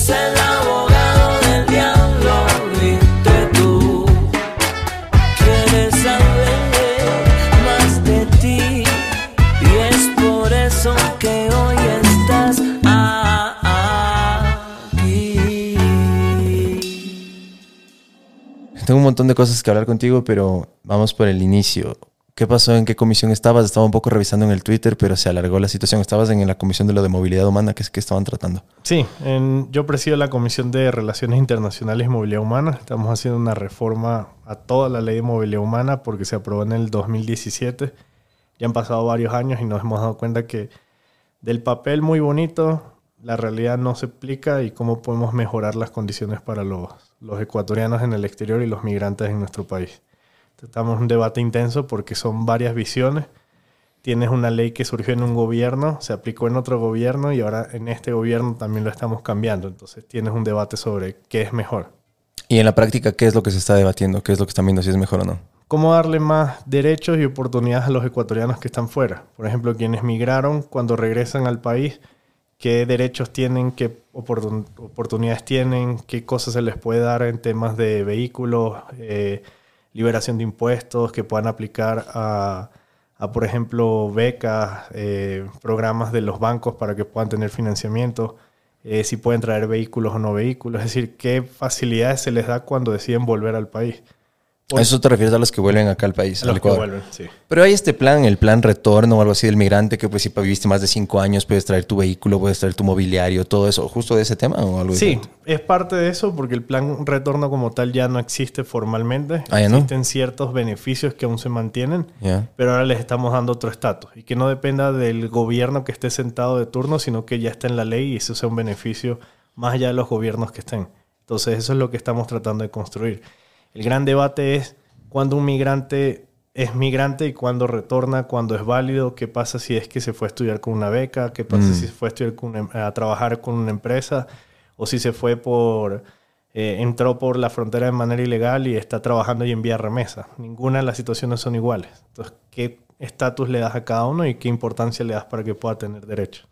es el abogado del diablo, viste tú. Quieres saber más de ti y es por eso que hoy estás aquí. Tengo un montón de cosas que hablar contigo, pero vamos por el inicio. ¿Qué pasó? ¿En qué comisión estabas? Estaba un poco revisando en el Twitter, pero se alargó la situación. Estabas en la comisión de lo de movilidad humana, que es que estaban tratando. Sí, en- yo presido la Comisión de Relaciones Internacionales y Movilidad Humana. Estamos haciendo una reforma a toda la ley de movilidad humana porque se aprobó en el 2017. Ya han pasado varios años y nos hemos dado cuenta que del papel muy bonito, la realidad no se explica y cómo podemos mejorar las condiciones para los, los ecuatorianos en el exterior y los migrantes en nuestro país. Estamos en un debate intenso porque son varias visiones. Tienes una ley que surgió en un gobierno, se aplicó en otro gobierno y ahora en este gobierno también lo estamos cambiando. Entonces tienes un debate sobre qué es mejor. Y en la práctica, ¿qué es lo que se está debatiendo? ¿Qué es lo que están viendo si es mejor o no? ¿Cómo darle más derechos y oportunidades a los ecuatorianos que están fuera? Por ejemplo, quienes migraron cuando regresan al país, ¿qué derechos tienen? ¿Qué oportun- oportunidades tienen? ¿Qué cosas se les puede dar en temas de vehículos? eh, liberación de impuestos que puedan aplicar a, a, por ejemplo, becas, eh, programas de los bancos para que puedan tener financiamiento, eh, si pueden traer vehículos o no vehículos, es decir, qué facilidades se les da cuando deciden volver al país. ¿A eso te refieres a los que vuelven acá al país, A al los que Ecuador? vuelven, sí. Pero hay este plan, el plan retorno o algo así del migrante, que pues si viviste más de cinco años, puedes traer tu vehículo, puedes traer tu mobiliario, todo eso. ¿Justo de ese tema o algo Sí, diferente? es parte de eso porque el plan retorno como tal ya no existe formalmente. Ah, ¿ya no? Existen ciertos beneficios que aún se mantienen, Ya. pero ahora les estamos dando otro estatus y que no dependa del gobierno que esté sentado de turno, sino que ya está en la ley y eso sea un beneficio más allá de los gobiernos que estén. Entonces eso es lo que estamos tratando de construir. El gran debate es cuándo un migrante es migrante y cuándo retorna, cuándo es válido, qué pasa si es que se fue a estudiar con una beca, qué pasa Mm. si se fue a, estudiar con una- a trabajar con una empresa o si se fue por, eh, entró por la frontera de manera ilegal y está trabajando y envía remesa. Ninguna de las situaciones son iguales. Entonces, ¿qué estatus le das a cada uno y qué importancia le das para que pueda tener derecho?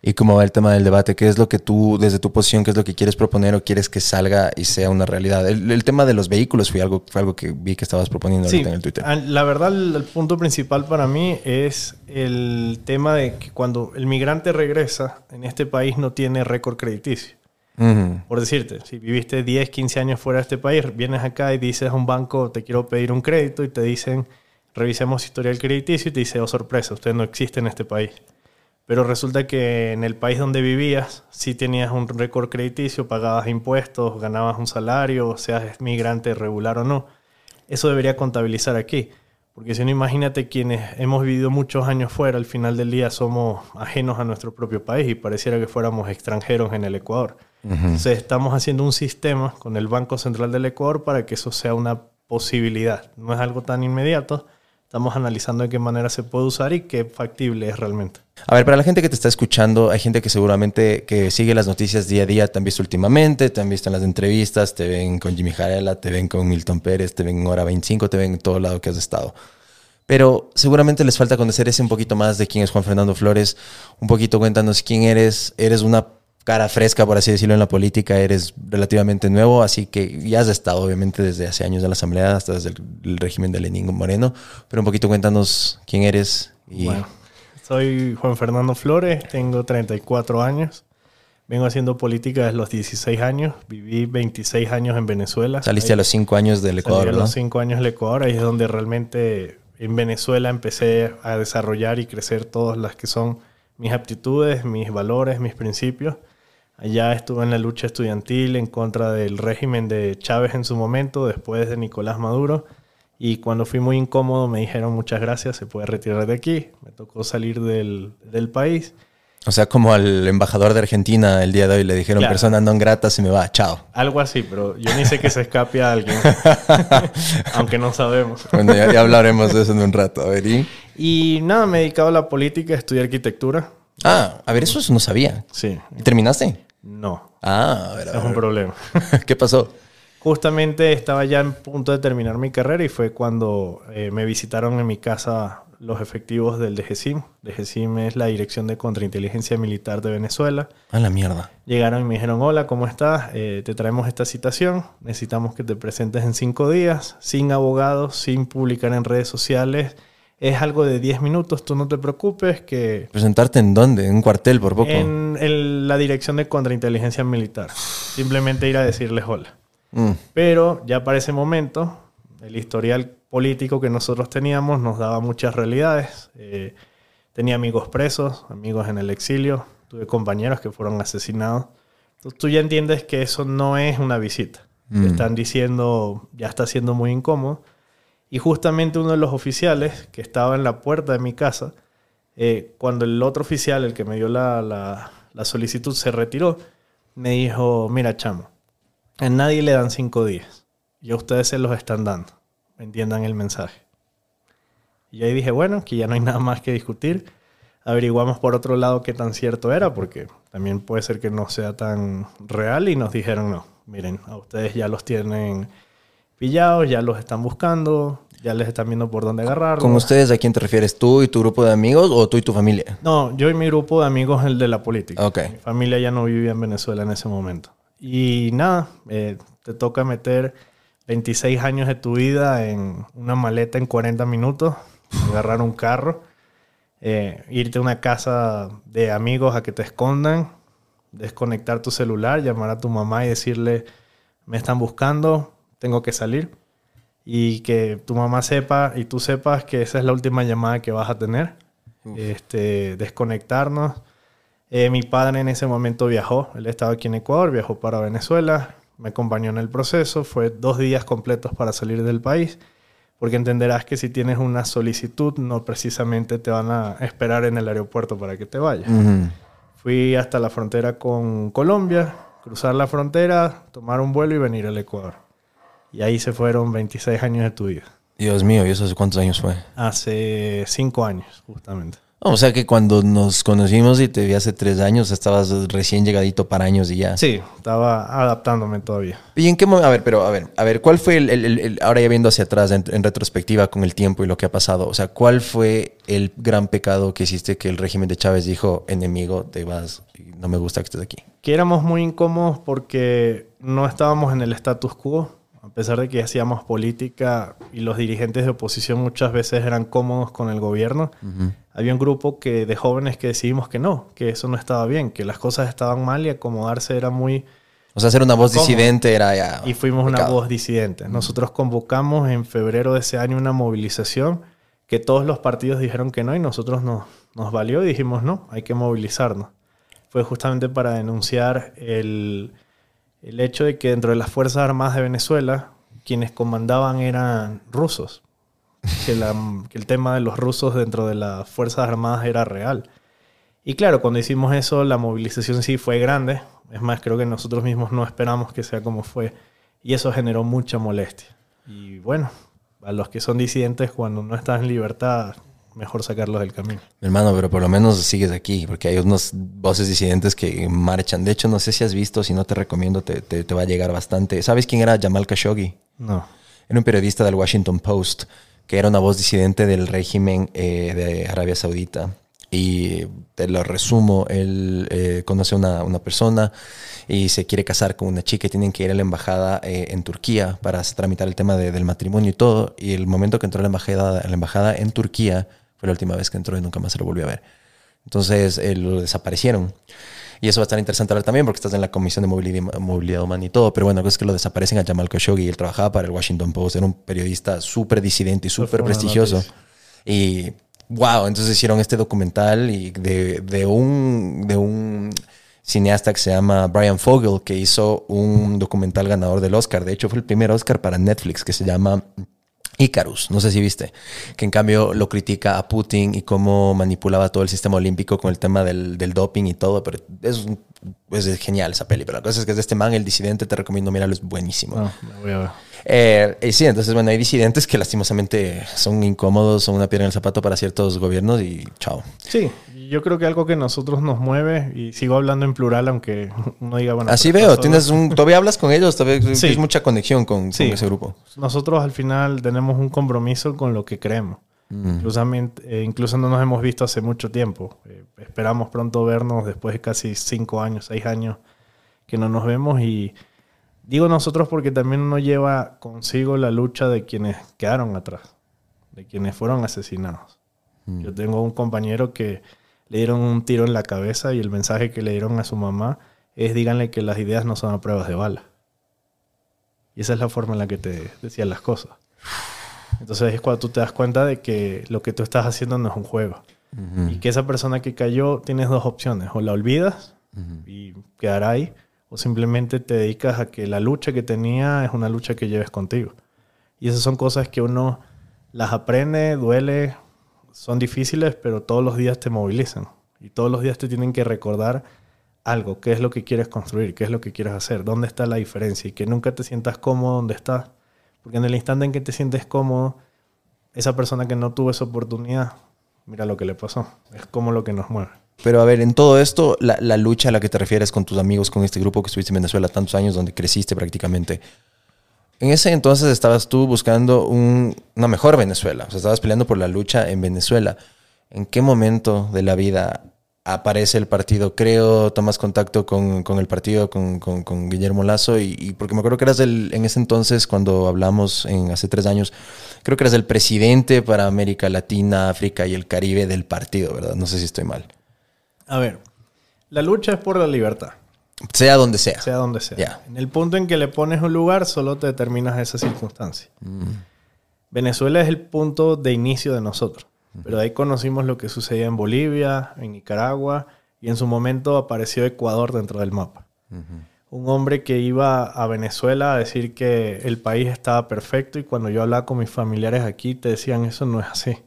¿Y cómo va el tema del debate? ¿Qué es lo que tú, desde tu posición, qué es lo que quieres proponer o quieres que salga y sea una realidad? El, el tema de los vehículos fue algo, fue algo que vi que estabas proponiendo Sí, ahorita en el Twitter. la verdad el, el punto principal para mí es el tema de que cuando el migrante regresa en este país no tiene récord crediticio. Por decirte, si viviste 10, 15 años fuera de este país, vienes acá y dices a un banco, te quiero pedir un crédito y te dicen, revisemos historial crediticio y te dice, oh sorpresa, usted no existe en este país. Pero resulta que en el país donde vivías, sí tenías un récord crediticio, pagabas impuestos, ganabas un salario, seas migrante regular o no. Eso debería contabilizar aquí. Porque si no, imagínate quienes hemos vivido muchos años fuera, al final del día somos ajenos a nuestro propio país y pareciera que fuéramos extranjeros en el Ecuador. Entonces estamos haciendo un sistema con el Banco Central del Ecuador para que eso sea una posibilidad. No es algo tan inmediato. Estamos analizando de qué manera se puede usar y qué factible es realmente. A ver, para la gente que te está escuchando, hay gente que seguramente que sigue las noticias día a día, te han visto últimamente, te han visto en las entrevistas, te ven con Jimmy Jarela, te ven con Milton Pérez, te ven en Hora 25, te ven en todo lado que has estado. Pero seguramente les falta conocer ese un poquito más de quién es Juan Fernando Flores. Un poquito cuéntanos quién eres. Eres una cara fresca, por así decirlo, en la política. Eres relativamente nuevo, así que ya has estado, obviamente, desde hace años en la Asamblea, hasta desde el, el régimen de Lenín Moreno. Pero un poquito cuéntanos quién eres y... Bueno, soy Juan Fernando Flores, tengo 34 años. Vengo haciendo política desde los 16 años. Viví 26 años en Venezuela. Saliste a los cinco años del Salí Ecuador, a ¿no? los 5 años del Ecuador. Ahí es donde realmente en Venezuela empecé a desarrollar y crecer todas las que son mis aptitudes, mis valores, mis principios. Allá estuve en la lucha estudiantil en contra del régimen de Chávez en su momento, después de Nicolás Maduro. Y cuando fui muy incómodo me dijeron muchas gracias, se puede retirar de aquí. Me tocó salir del, del país. O sea, como al embajador de Argentina el día de hoy le dijeron, Claro. persona non grata, se me va, chao. Algo así, pero yo ni sé que se escape a alguien, aunque no sabemos. Bueno, ya, ya hablaremos de eso en un rato. A ver, ¿y? Y nada, me he dedicado a la política, estudié arquitectura. Ah, a ver, eso no sabía. Sí, ¿Y terminaste? No, Ah, a ver, a es un problema. ¿Qué pasó? Justamente estaba ya en punto de terminar mi carrera y fue cuando eh, me visitaron en mi casa los efectivos del DGCIM. DGCIM es la Dirección de Contrainteligencia Militar de Venezuela. A la mierda. Llegaron y me dijeron, hola, ¿cómo estás? Eh, te traemos esta citación. Necesitamos que te presentes en cinco días, sin abogados, sin publicar en redes sociales. Es algo de 10 minutos, tú no te preocupes, que ¿Presentarte en dónde? ¿En un cuartel por poco? en el- la Dirección de Contrainteligencia Militar. Simplemente ir a decirles hola. Mm. Pero ya para ese momento, el historial político que nosotros teníamos nos daba muchas realidades. Eh, tenía amigos presos, amigos en el exilio, tuve compañeros que fueron asesinados. Entonces tú ya entiendes que eso no es una visita. Te Mm. están diciendo, ya está siendo muy incómodo. Y justamente uno de los oficiales que estaba en la puerta de mi casa, eh, cuando el otro oficial, el que me dio la, la- la solicitud, se retiró, me dijo, mira chamo, a nadie le dan cinco días. Y a ustedes se los están dando. Entiendan el mensaje. Y ahí dije, bueno, que ya no hay nada más que discutir. Averiguamos por otro lado qué tan cierto era, porque también puede ser que no sea tan real. Y nos dijeron, no, miren, a ustedes ya los tienen pillados, ya los están buscando, ya les están viendo por dónde agarrarlos. ¿Con ustedes a quién te refieres? ¿Tú y tu grupo de amigos o tú y tu familia? No, yo y mi grupo de amigos, el de la política. Ok. Mi familia ya no vivía en Venezuela en ese momento. Y nada, eh, te toca meter 26 años de tu vida en una maleta en 40 minutos, agarrar un carro, eh, irte a una casa de amigos a que te escondan, desconectar tu celular, llamar a tu mamá y decirle, me están buscando, tengo que salir. Y que tu mamá sepa y tú sepas que esa es la última llamada que vas a tener. Este, desconectarnos. Eh, mi padre en ese momento viajó, él estaba aquí en Ecuador, viajó para Venezuela, me acompañó en el proceso, fue dos días completos para salir del país, porque entenderás que si tienes una solicitud, no precisamente te van a esperar en el aeropuerto para que te vayas. Ujú. Fui hasta la frontera con Colombia, cruzar la frontera, tomar un vuelo y venir al Ecuador. Y ahí se fueron 26 años de tu vida. Dios mío, ¿y eso hace cuántos años fue? Hace 5 años, justamente. O sea que cuando nos conocimos y te vi hace tres años, estabas recién llegadito para años y ya. Sí, estaba adaptándome todavía. ¿Y en qué momento? A ver, pero a ver, a ver, ¿cuál fue el, el- el- ahora ya viendo hacia atrás en, en retrospectiva con el tiempo y lo que ha pasado? O sea, ¿cuál fue el gran pecado que hiciste que el régimen de Chávez dijo, enemigo, te vas, no me gusta que estés aquí? que éramos muy incómodos porque no estábamos en el status quo, a pesar de que hacíamos política y los dirigentes de oposición muchas veces eran cómodos con el gobierno. Había un grupo que, de jóvenes que decidimos que no, que eso no estaba bien, que las cosas estaban mal y acomodarse era muy... O sea, ser una voz disidente era ya... Y fuimos una voz disidente. Nosotros convocamos en febrero de ese año una movilización que todos los partidos dijeron que no y nosotros nos, nos valió y dijimos no, hay que movilizarnos. Fue justamente para denunciar el, el hecho de que dentro de las Fuerzas Armadas de Venezuela quienes comandaban eran rusos. Que, la- que el tema de los rusos dentro de las Fuerzas Armadas era real. Y claro, cuando hicimos eso, la movilización sí fue grande. Es más, creo que nosotros mismos no esperamos que sea como fue. Y eso generó mucha molestia. Y bueno, a los que son disidentes, cuando no estás en libertad, mejor sacarlos del camino. Mi hermano, pero por lo menos sigues aquí, porque hay unas voces disidentes que marchan. De hecho, no sé si has visto, si no te recomiendo, te, te- te va a llegar bastante. ¿Sabes quién era Jamal Khashoggi? No. Era un periodista del Washington Post, que era una voz disidente del régimen eh, de Arabia Saudita. Y te lo resumo, él eh, conoce a una, una persona y se quiere casar con una chica y tienen que ir a la embajada eh, en Turquía para tramitar el tema de- del matrimonio y todo. Y el momento que entró a la embajada, a la embajada en Turquía fue la última vez que entró y nunca más se lo volvió a ver. Entonces eh, lo desaparecieron. Y eso va a estar interesante hablar también porque estás en la Comisión de Movilidad, Movilidad Humana y todo. Pero bueno, es que lo desaparecen a Jamal Khashoggi. Él trabajaba para el Washington Post. Era un periodista súper disidente y súper prestigioso. Y wow, entonces hicieron este documental y de, de un, de un cineasta que se llama Brian Fogel que hizo un documental ganador del Oscar. De hecho, fue el primer Oscar para Netflix que se llama Icarus, no sé si viste, que en cambio lo critica a Putin y cómo manipulaba todo el sistema olímpico con el tema del, del doping y todo, pero es, un- es genial esa peli, pero la cosa es que es de este man, el disidente, te recomiendo mirarlo, es buenísimo. No, la voy a ver. Eh, y sí, entonces, bueno, hay disidentes que lastimosamente son incómodos, son una piedra en el zapato para ciertos gobiernos y chao. Sí, yo creo que algo que nosotros nos mueve, y sigo hablando en plural, aunque uno diga, bueno. Así veo, tienes un, todavía hablas con ellos, todavía Sí. tienes mucha conexión con, con Sí. ese grupo. Nosotros al final tenemos un compromiso con lo que creemos. Inclusamente- eh, incluso no nos hemos visto hace mucho tiempo. Eh, esperamos pronto vernos después de casi cinco años, seis años que no nos vemos. Y digo nosotros porque también uno lleva consigo la lucha de quienes quedaron atrás, de quienes fueron asesinados. Yo tengo un compañero que le dieron un tiro en la cabeza y el mensaje que le dieron a su mamá es díganle que las ideas no son a pruebas de bala. Y esa es la forma en la que te decían las cosas. Entonces es cuando tú te das cuenta de que lo que tú estás haciendo no es un juego. Y que esa persona que cayó tienes dos opciones. O la olvidas y quedará ahí. O simplemente te dedicas a que la lucha que tenía es una lucha que lleves contigo. Y esas son cosas que uno las aprende, duele, son difíciles, pero todos los días te movilizan. Y todos los días te tienen que recordar algo, qué es lo que quieres construir, qué es lo que quieres hacer, dónde está la diferencia y que nunca te sientas cómodo donde estás. Porque en el instante en que te sientes cómodo, esa persona que no tuvo esa oportunidad, mira lo que le pasó. Es como lo que nos mueve. Pero a ver, en todo esto, la, lucha a la que te refieres con tus amigos, con este grupo que estuviste en Venezuela tantos años, donde creciste prácticamente. En ese entonces estabas tú buscando un- una mejor Venezuela, o sea, estabas peleando por la lucha en Venezuela. ¿En qué momento de la vida aparece el partido? Creo, tomas contacto con, con el partido, con, con- con Guillermo Lazo, y, y porque me acuerdo que eras el, en ese entonces, cuando hablamos en, hace tres años, creo que eras el presidente para América Latina, África y el Caribe del partido, ¿verdad? No sé si estoy mal. A ver, la lucha es por la libertad, Sea donde sea. sea donde sea. En el punto en que le pones un lugar, solo te determinas esa circunstancia. Venezuela es el punto de inicio de nosotros. Pero de ahí conocimos lo que sucedía en Bolivia, en Nicaragua y en su momento apareció Ecuador dentro del mapa. Un hombre que iba a Venezuela a decir que el país estaba perfecto y cuando yo hablaba con mis familiares aquí te decían eso no es así.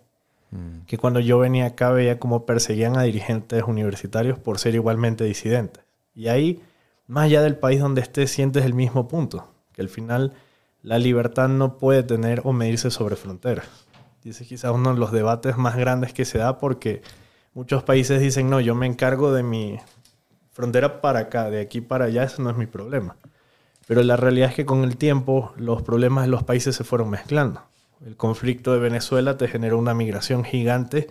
Que cuando yo venía acá veía cómo perseguían a dirigentes universitarios por ser igualmente disidentes. Y ahí, más allá del país donde estés, sientes el mismo punto. Que al final la libertad no puede tener o medirse sobre fronteras. Y ese es quizás uno de los debates más grandes que se da porque muchos países dicen, no, yo me encargo de mi frontera para acá, de aquí para allá, eso no es mi problema. Pero la realidad es que con el tiempo los problemas de los países se fueron mezclando. El conflicto de Venezuela te generó una migración gigante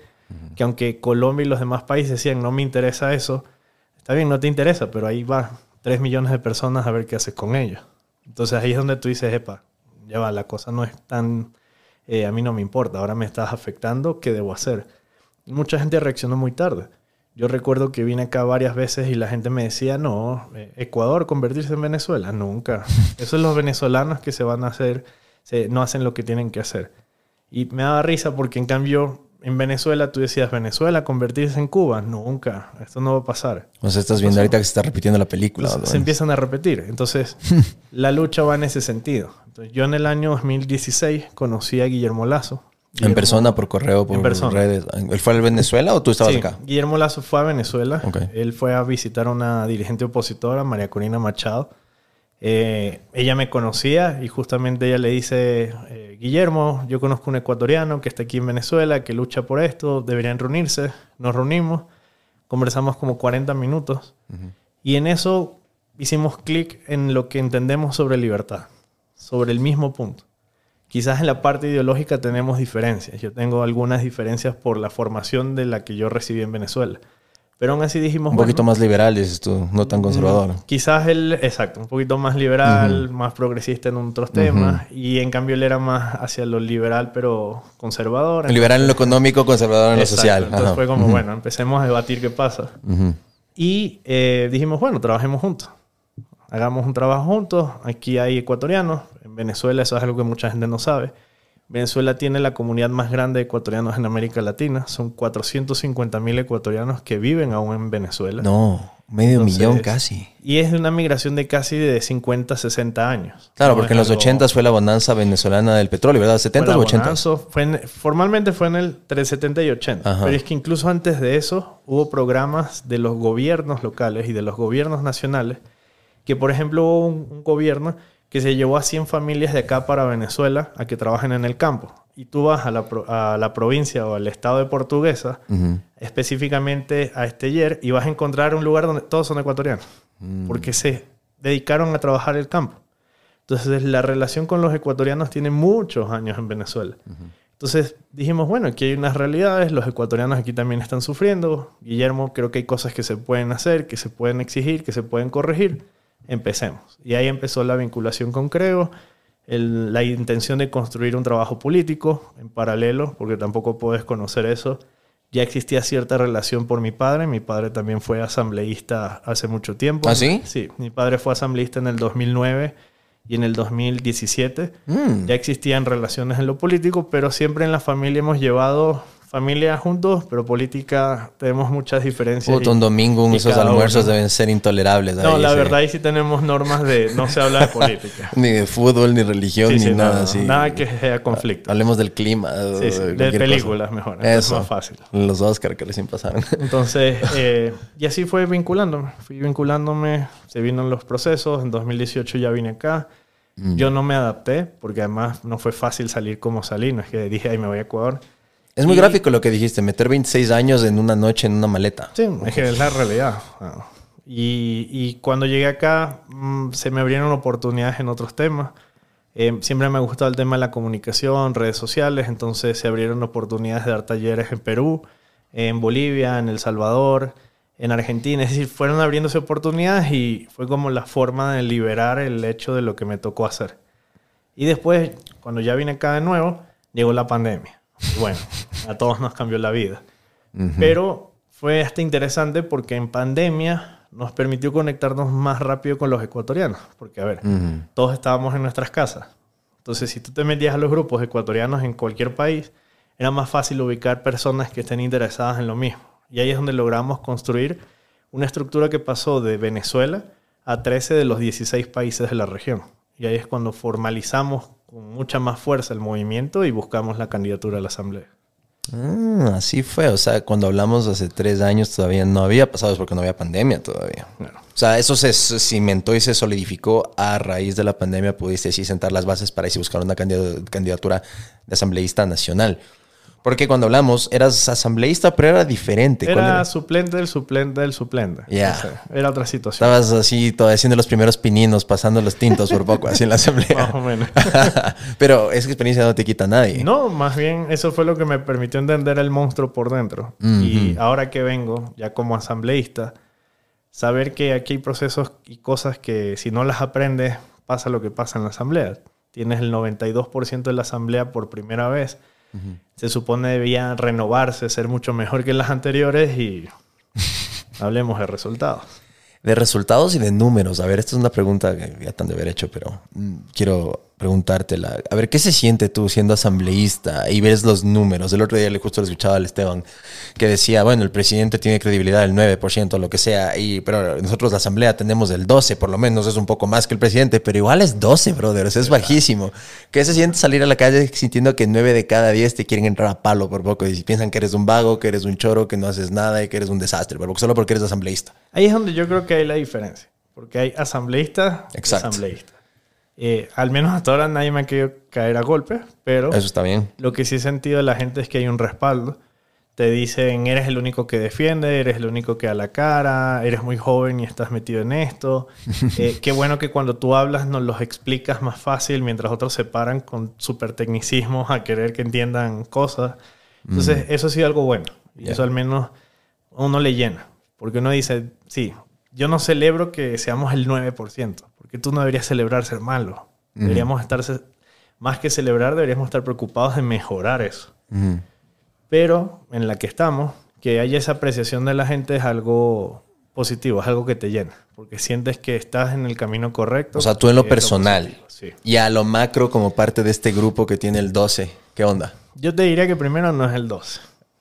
que aunque Colombia y los demás países decían no me interesa eso, está bien, no te interesa, pero ahí va 3 millones de personas a ver qué haces con ellos. Entonces ahí es donde tú dices, epa, ya va, la cosa no es tan, eh, a mí no me importa, ahora me estás afectando, ¿qué debo hacer? Mucha gente reaccionó muy tarde. Yo recuerdo que vine acá varias veces y la gente me decía, no, eh, Ecuador convertirse en Venezuela, nunca. Eso es los venezolanos que se van a hacer, se, no hacen lo que tienen que hacer. Y me daba risa porque en cambio en Venezuela tú decías, Venezuela convertirse en Cuba, nunca, esto no va a pasar. O sea, estás viendo ahorita que se está repitiendo la película. Se empiezan a repetir. Entonces, la lucha va en ese sentido. Entonces, yo en el año 2016 conocí a Guillermo Lazo. En Guillermo- persona, por correo, por En persona. redes. ¿Él fue a Venezuela o tú estabas Sí, acá? Guillermo Lazo fue a Venezuela. Ok. Él fue a visitar a una dirigente opositora, María Corina Machado. Eh, ella me conocía y justamente ella le dice, eh, Guillermo, yo conozco un ecuatoriano que está aquí en Venezuela, que lucha por esto, deberían reunirse. Nos reunimos, conversamos como 40 minutos y en eso hicimos clic en lo que entendemos sobre libertad, sobre el mismo punto. Quizás en la parte ideológica tenemos diferencias. Yo tengo algunas diferencias por la formación de la que yo recibí en Venezuela. Pero aún así dijimos... Un bueno, poquito más liberal, dices tú, no tan conservador. Quizás él, exacto, un poquito más liberal, más progresista en otros temas. Y en cambio él era más hacia lo liberal, pero conservador. Liberal en lo económico, conservador en lo social. Entonces Ajá. fue como, bueno, empecemos a debatir qué pasa. Y eh, dijimos, bueno, trabajemos juntos. Hagamos un trabajo juntos. Aquí hay ecuatorianos. En Venezuela eso es algo que mucha gente no sabe. Venezuela tiene la comunidad más grande de ecuatorianos en América Latina. Son 450 mil ecuatorianos que viven aún en Venezuela. No, medio Entonces, millón casi. Y es de una migración de casi de 50, 60 años. Claro, No porque en los algo- 80 fue la bonanza venezolana del petróleo, ¿verdad? fue ¿70 la o 80? bonanza, fue en- formalmente fue en el 370 y 80. Ajá. Pero es que incluso antes de eso hubo programas de los gobiernos locales y de los gobiernos nacionales que, por ejemplo, hubo un, un gobierno que se llevó a 100 familias de acá para Venezuela a que trabajen en el campo. Y tú vas a la, a la provincia o al estado de Portuguesa, específicamente a Esteller, y vas a encontrar un lugar donde todos son ecuatorianos, porque se dedicaron a trabajar el campo. Entonces la relación con los ecuatorianos tiene muchos años en Venezuela. Entonces dijimos, bueno, aquí hay unas realidades, los ecuatorianos aquí también están sufriendo. Guillermo, creo que hay cosas que se pueden hacer, que se pueden exigir, que se pueden corregir. Empecemos. Y ahí empezó la vinculación con Creo, el- la intención de construir un trabajo político en paralelo, porque tampoco puedes conocer eso. Ya existía cierta relación por mi padre. Mi padre también fue asambleísta hace mucho tiempo. ¿Ah, sí? Sí, mi padre fue asambleísta en el 2009 y en el 2017. Mm. Ya existían relaciones en lo político, pero siempre en la familia hemos llevado familia juntos, pero política tenemos muchas diferencias. Y- un domingo y esos almuerzos uno- deben ser intolerables. No, ahí, la sí. verdad ahí sí tenemos normas de no se habla de política. Ni de fútbol, ni religión, Sí, ni sí, nada no, así. Nada que sea conflicto. Hablemos del clima. De películas cosa. mejor, es Eso. más fácil. Los Oscar que recién pasaron. Entonces, eh, y así fue vinculándome. Fui vinculándome, se vino los procesos. En 2018 ya vine acá. Mm. Yo no me adapté, porque además no fue fácil salir como salí. No es que dije, ay, me voy a Ecuador. Es muy Y- gráfico lo que dijiste, meter 26 años en una noche en una maleta. Sí, es la realidad. Y, y cuando llegué acá, mm, se me abrieron oportunidades en otros temas. Eh, siempre me ha gustado el tema de la comunicación, redes sociales, entonces se abrieron oportunidades de dar talleres en Perú, en Bolivia, en El Salvador, en Argentina. Es decir, fueron abriéndose oportunidades y fue como la forma de liberar el hecho de lo que me tocó hacer. Y después, cuando ya vine acá de nuevo, llegó la pandemia. Bueno, a todos nos cambió la vida. Pero fue hasta interesante porque en pandemia nos permitió conectarnos más rápido con los ecuatorianos. Porque, a ver, todos estábamos en nuestras casas. Entonces, si tú te metías a los grupos ecuatorianos en cualquier país, era más fácil ubicar personas que estén interesadas en lo mismo. Y ahí es donde logramos construir una estructura que pasó de Venezuela a 13 de los 16 países de la región. Y ahí es cuando formalizamos con mucha más fuerza el movimiento y buscamos la candidatura a la Asamblea. Ah, así fue. O sea, cuando hablamos hace tres años todavía no había pasado, es porque no había pandemia todavía. Claro. O sea, eso se cimentó y se solidificó a raíz de la pandemia. Pudiste sí sentar las bases para así buscar una candid- candidatura de asambleísta nacional. Porque cuando hablamos, eras asambleísta, pero era diferente. ¿Cuál Era era? suplente del suplente del suplente. Ya. Sea, era otra situación. Estabas así, todavía haciendo los primeros pininos, pasando los tintos por poco, así en la Más asamblea. o menos. pero esa experiencia no te quita a nadie. No, más bien eso fue lo que me permitió entender el monstruo por dentro. Y ahora que vengo, ya como asambleísta, saber que aquí hay procesos y cosas que si no las aprendes, pasa lo que pasa en la asamblea. Tienes el 92% de la asamblea por primera vez. Se supone debía renovarse, ser mucho mejor que las anteriores y hablemos de resultados. De resultados y de números. A ver, esta es una pregunta que ya te han de haber hecho, pero mm, quiero preguntártela. A ver, ¿qué se siente tú siendo asambleísta y ves los números? El otro día le justo le escuchaba al Esteban que decía, bueno, el presidente tiene credibilidad del 9%, lo que sea, y, pero nosotros la asamblea tenemos el 12, por lo menos es un poco más que el presidente, pero igual es 12, brothers, es bajísimo. ¿Qué se siente salir a la calle sintiendo que 9 de cada 10 te quieren entrar a palo por poco y piensan que eres un vago, que eres un choro, que no haces nada y que eres un desastre, pero solo porque eres asambleísta? Ahí es donde yo creo que hay la diferencia. Porque hay asambleístas y asambleístas. Eh, al menos hasta ahora nadie me ha querido caer a golpes, pero Eso está bien. lo que sí he sentido de la gente es que hay un respaldo. Te dicen, eres el único que defiende, eres el único que da la cara, eres muy joven y estás metido en esto. Eh, qué bueno que cuando tú hablas nos los explicas más fácil, mientras otros se paran con súper tecnicismos a querer que entiendan cosas. Entonces, eso ha sido algo bueno. Y eso al menos uno le llena. Porque uno dice, sí, yo no celebro que seamos el 9%, porque tú no deberías celebrar ser malo. Deberíamos estar, más que celebrar, deberíamos estar preocupados de mejorar eso. Pero en la que estamos, que haya esa apreciación de la gente es algo positivo, es algo que te llena, porque sientes que estás en el camino correcto. O sea, tú en lo personal. positivo, sí. Y a lo macro como parte de este grupo que tiene el 12. ¿Qué onda? Yo te diría que primero no es el 12.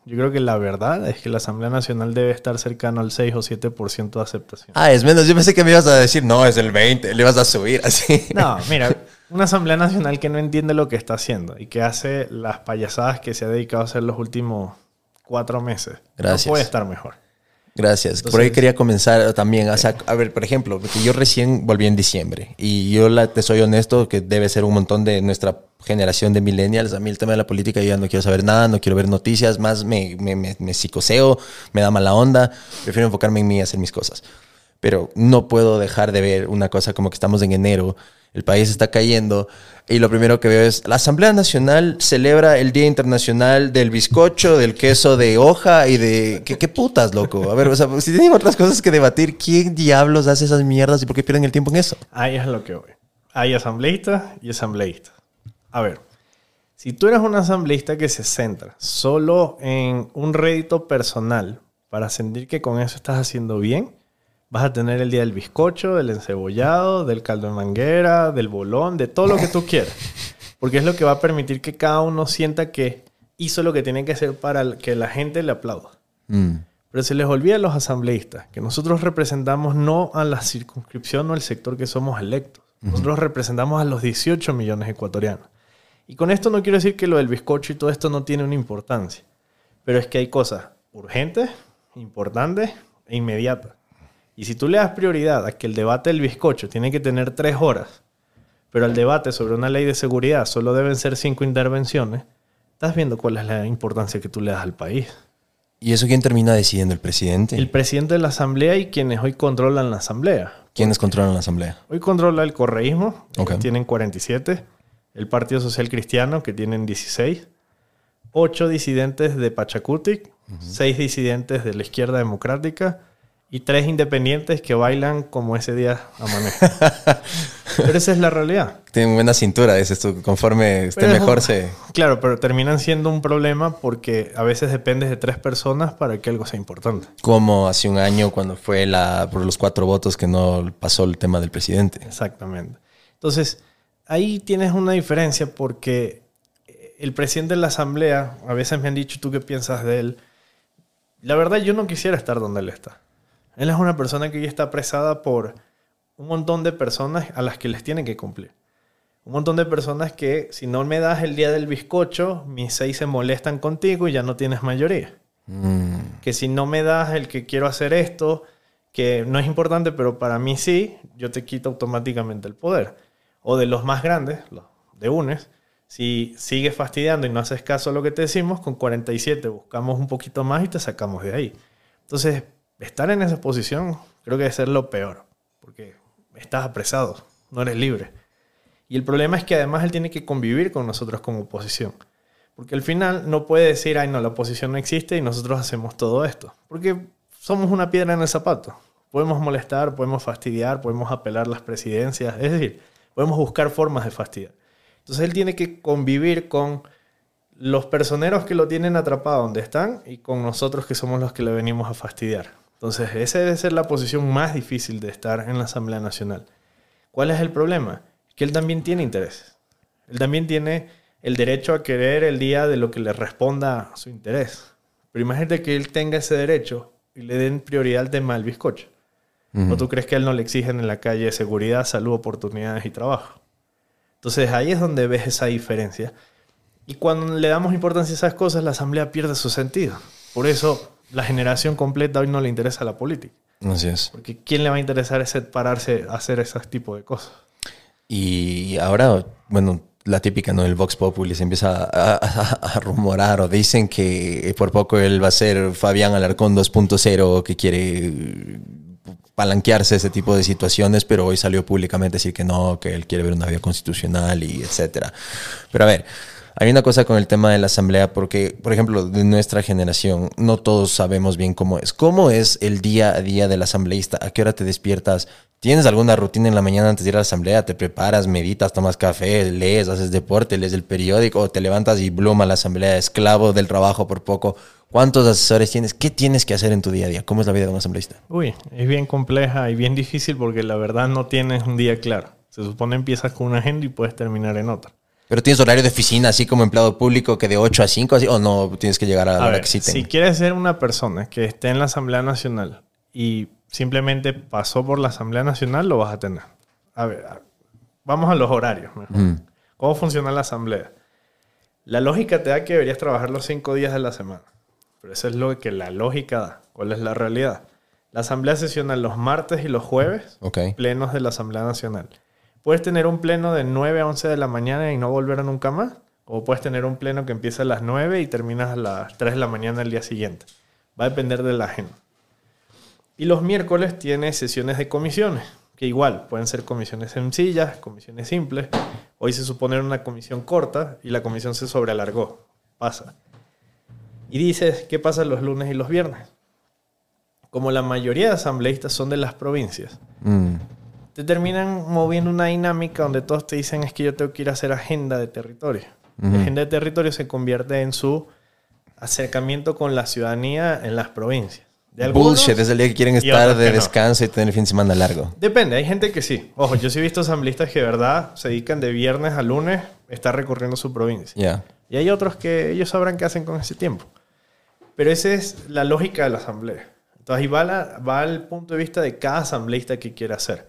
Yo creo que la verdad es que la Asamblea Nacional debe estar cercano al 6 o 7% de aceptación. Ah, es menos. Yo pensé que me ibas a decir, no, es el 20. Le ibas a subir así. No, mira, una Asamblea Nacional que no entiende lo que está haciendo y que hace las payasadas que se ha dedicado a hacer los últimos cuatro meses. Gracias. No puede estar mejor. Gracias. Por Entonces- ahí quería comenzar también. O sea, a ver, por ejemplo, porque yo recién volví en diciembre y yo la, te soy honesto que debe ser un montón de nuestra generación de millennials. A mí el tema de la política yo ya no quiero saber nada, no quiero ver noticias, más me, me, me, me psicoseo, me da mala onda. Prefiero enfocarme en mí y hacer mis cosas. Pero no puedo dejar de ver una cosa como que estamos en enero el país está cayendo y lo primero que veo es la Asamblea Nacional celebra el Día Internacional del bizcocho, del queso de hoja y de... ¿Qué, qué putas, loco? A ver, si tienen otras cosas que debatir, ¿quién diablos hace esas mierdas y por qué pierden el tiempo en eso? Ahí es lo que voy. Hay asambleístas y asambleístas. A ver, si tú eres un asambleísta que se centra solo en un rédito personal para sentir que con eso estás haciendo bien, vas a tener el día del bizcocho, del encebollado, del caldo de manguera, del bolón, de todo lo que tú quieras. Porque es lo que va a permitir que cada uno sienta que hizo lo que tiene que hacer para que la gente le aplauda. Mm. Pero se les olvida a los asambleístas que nosotros representamos no a la circunscripción o el sector que somos electos. Nosotros representamos a los 18 millones ecuatorianos. Y con esto no quiero decir que lo del bizcocho y todo esto no tiene una importancia. Pero es que hay cosas urgentes, importantes e inmediatas. Y si tú le das prioridad a que el debate del bizcocho tiene que tener tres horas, pero el debate sobre una ley de seguridad solo deben ser cinco intervenciones, estás viendo cuál es la importancia que tú le das al país. ¿Y eso quién termina decidiendo? ¿El presidente? El presidente de la asamblea y quienes hoy controlan la asamblea. ¿Quiénes controlan la asamblea? Hoy controla el correísmo, que tienen 47, el Partido Social Cristiano, que tienen 16, 8 disidentes de Pachacutic, 6 disidentes de la izquierda democrática y 3 independientes que bailan como ese día amanece. Pero esa es la realidad. Tienen buena cintura, dices tú. Conforme esté Pero es mejor un- se... Claro, pero terminan siendo un problema porque a veces dependes de tres personas para que algo sea importante. Como hace un año cuando fue la por los cuatro votos que no pasó el tema del presidente. Exactamente. Entonces, ahí tienes una diferencia porque el presidente de la asamblea, a veces me han dicho, ¿tú qué piensas de él? La verdad, yo no quisiera estar donde él está. Él es una persona que ya está apresada por un montón de personas a las que les tiene que cumplir. Un montón de personas que si no me das el día del bizcocho, mis seis se molestan contigo y ya no tienes mayoría Mm, que si no me das el que quiero hacer esto, que no es importante, pero para mí sí, yo te quito automáticamente el poder. O de los más grandes, los de UNES, si sigues fastidiando y no haces caso a lo que te decimos, con 47 buscamos un poquito más y te sacamos de ahí. Entonces, estar en esa posición creo que debe ser lo peor, porque estás apresado, no eres libre. Y el problema es que además él tiene que convivir con nosotros como oposición. Porque al final no puede decir, ay, no, la oposición no existe y nosotros hacemos todo esto. Porque somos una piedra en el zapato. Podemos molestar, podemos fastidiar, podemos apelar las presidencias. Es decir, podemos buscar formas de fastidiar. Entonces él tiene que convivir con los personeros que lo tienen atrapado donde están y con nosotros que somos los que le venimos a fastidiar. Entonces esa debe ser la posición más difícil de estar en la Asamblea Nacional. ¿Cuál es el problema? Que él también tiene intereses. Él también tiene el derecho a querer el día de lo que le responda a su interés. Pero imagínate que él tenga ese derecho y le den prioridad al tema del bizcocho. ¿O tú crees que a él no le exigen en la calle seguridad, salud, oportunidades y trabajo? Entonces ahí es donde ves esa diferencia. Y cuando le damos importancia a esas cosas, la asamblea pierde su sentido. Por eso la generación completa hoy no le interesa la política. así es. Porque ¿quién le va a interesar ese pararse a hacer ese tipo de cosas? Y ahora, bueno, la típica, ¿no? El Vox Populi se empieza a, a- a rumorar o dicen que por poco él va a ser Fabián Alarcón 2.0 que quiere palanquearse ese tipo de situaciones, pero hoy salió públicamente a decir que no, que él quiere ver una vía constitucional y etcétera. Pero a ver, hay una cosa con el tema de la asamblea, porque, por ejemplo, de nuestra generación, no todos sabemos bien cómo es. ¿Cómo es el día a día del asambleísta? ¿A qué hora te despiertas? ¿Tienes alguna rutina en la mañana antes de ir a la asamblea? ¿Te preparas, meditas, tomas café, lees, haces deporte, lees el periódico te levantas y bluma la asamblea, esclavo del trabajo por poco? ¿Cuántos asesores tienes? ¿Qué tienes que hacer en tu día a día? ¿Cómo es la vida de un asambleísta? Uy, es bien compleja y bien difícil porque la verdad no tienes un día claro. Se supone empiezas con una agenda y puedes terminar en otra. ¿Pero tienes horario de oficina así como empleado público que de 8 a 5 así o no tienes que llegar a la A hora ver, que sí si quieres ser una persona que esté en la Asamblea Nacional y simplemente pasó por la Asamblea Nacional, lo vas a tener. A ver, a- vamos a los horarios. Mm. ¿Cómo funciona la Asamblea? La lógica te da que deberías trabajar los cinco días de la semana. Pero eso es lo que la lógica da. ¿Cuál es la realidad? La Asamblea sesiona los martes y los jueves, plenos de la Asamblea Nacional. Puedes tener un pleno de 9 a 11 de la mañana y no volver a nunca más. O puedes tener un pleno que empieza a las 9 y terminas a las 3 de la mañana el día siguiente. Va a depender de la agenda. Y los miércoles tiene sesiones de comisiones, que igual pueden ser comisiones sencillas, comisiones simples. Hoy se supone una comisión corta y la comisión se sobrealargó. Pasa. Y dices, ¿qué pasa los lunes y los viernes? Como la mayoría de asambleístas son de las provincias, Mm. Te terminan moviendo una dinámica donde todos te dicen es que yo tengo que ir a hacer agenda de territorio. Ujú. La agenda de territorio se convierte en su acercamiento con la ciudadanía en las provincias. De algunos- Bullshit, es el día que quieren estar de no. descanso y tener el fin de semana largo. Depende, hay gente que sí. Ojo, yo sí he visto asambleístas que de verdad se dedican de viernes a lunes a estar recorriendo su provincia. Ya. Y hay otros que ellos sabrán qué hacen con ese tiempo. Pero esa es la lógica de la asamblea. Entonces ahí va, la- va el punto de vista de cada asambleísta que quiere hacer.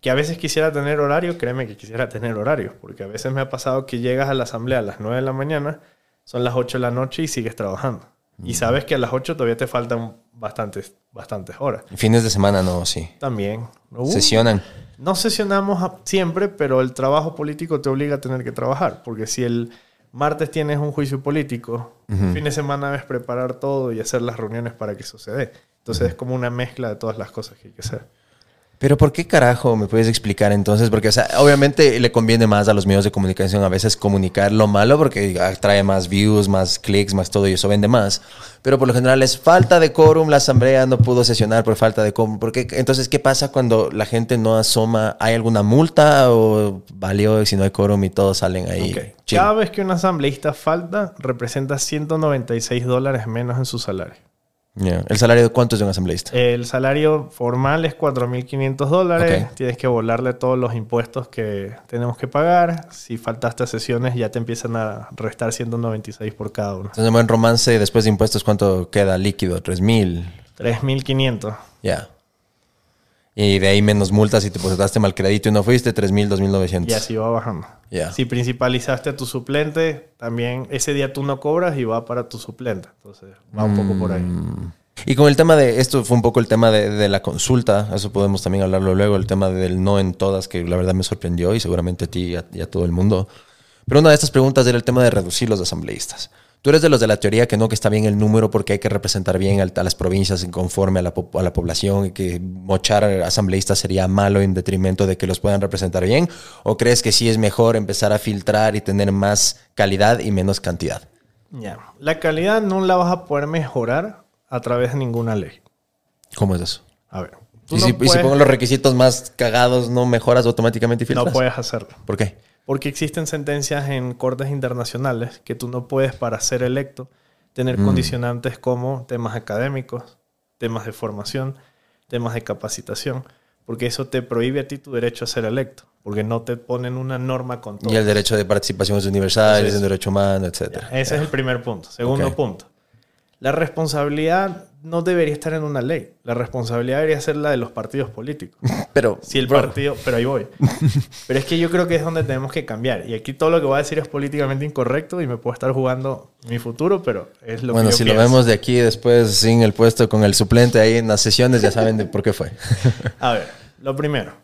Que a veces quisiera tener horario, créeme que quisiera tener horario. Porque a veces me ha pasado que llegas a la asamblea a las 9 de la mañana, son las 8 de la noche y sigues trabajando. Y sabes que a las 8 todavía te faltan bastantes, bastantes horas. Fines de semana no, sí. También. Uh, Sesionan. no sesionamos siempre, pero el trabajo político te obliga a tener que trabajar. Porque si el martes tienes un juicio político, fin de semana debes preparar todo y hacer las reuniones para que dé. Entonces es como una mezcla de todas las cosas que hay que hacer. Pero ¿por qué carajo me puedes explicar entonces? Porque, o sea, obviamente le conviene más a los medios de comunicación a veces comunicar lo malo porque atrae más views, más clics, más todo y eso vende más. Pero por lo general es falta de quórum, la asamblea no pudo sesionar por falta de quórum. ¿Por qué? Entonces, ¿qué pasa cuando la gente no asoma? ¿Hay alguna multa o valió si no hay quórum y todos salen ahí? Ok. chill? Cada vez que un asambleísta falta, representa 196 dólares menos en su salario. ¿El salario de cuánto es de un asambleísta? El salario formal es 4.500 dólares. Tienes que volarle todos los impuestos que tenemos que pagar. Si faltaste sesiones, ya te empiezan a restar 196 por cada uno. Entonces, en buen romance, después de impuestos, ¿cuánto queda líquido? ¿3 mil? 3.500. Ya. Y de ahí menos multas si te presentaste mal crédito y no fuiste, 3.000, 2.900. Y así va bajando. Si principalizaste a tu suplente, también ese día tú no cobras y va para tu suplente. Entonces va un poco por ahí. Y con el tema de, esto fue un poco el tema de, de la consulta, eso podemos también hablarlo luego, el tema del no en todas, que la verdad me sorprendió y seguramente a ti y a, y a todo el mundo. Pero una de estas preguntas era el tema de reducir los asambleístas. Tú eres de los de la teoría que no, que está bien el número porque hay que representar bien a las provincias en conforme a la, po- a la población y que mochar asambleístas sería malo en detrimento de que los puedan representar bien. ¿O crees que sí es mejor empezar a filtrar y tener más calidad y menos cantidad? Ya. La calidad no la vas a poder mejorar a través de ninguna ley. ¿Cómo es eso? A ver. Y, no si, y si puedes- pongo los requisitos más cagados, ¿no mejoras automáticamente y filtras? no puedes hacerlo. ¿Por qué? Porque existen sentencias en cortes internacionales que tú no puedes, para ser electo, tener Mm. condicionantes como temas académicos, temas de formación, temas de capacitación, porque eso te prohíbe a ti tu derecho a ser electo, porque no te ponen una norma con todo. Y el derecho de participación es universal, es un derecho humano, etc. Ese es el primer punto. Segundo punto. La responsabilidad no debería estar en una ley. La responsabilidad debería ser la de los partidos políticos. Pero, Si el partido, pero ahí voy. Pero es que yo creo que es donde tenemos que cambiar. Y aquí todo lo que voy a decir es políticamente incorrecto y me puedo estar jugando mi futuro, pero es lo bueno, que yo si lo vemos de aquí después sin el puesto con el suplente ahí en las sesiones, ya saben de por qué fue. A ver, lo primero.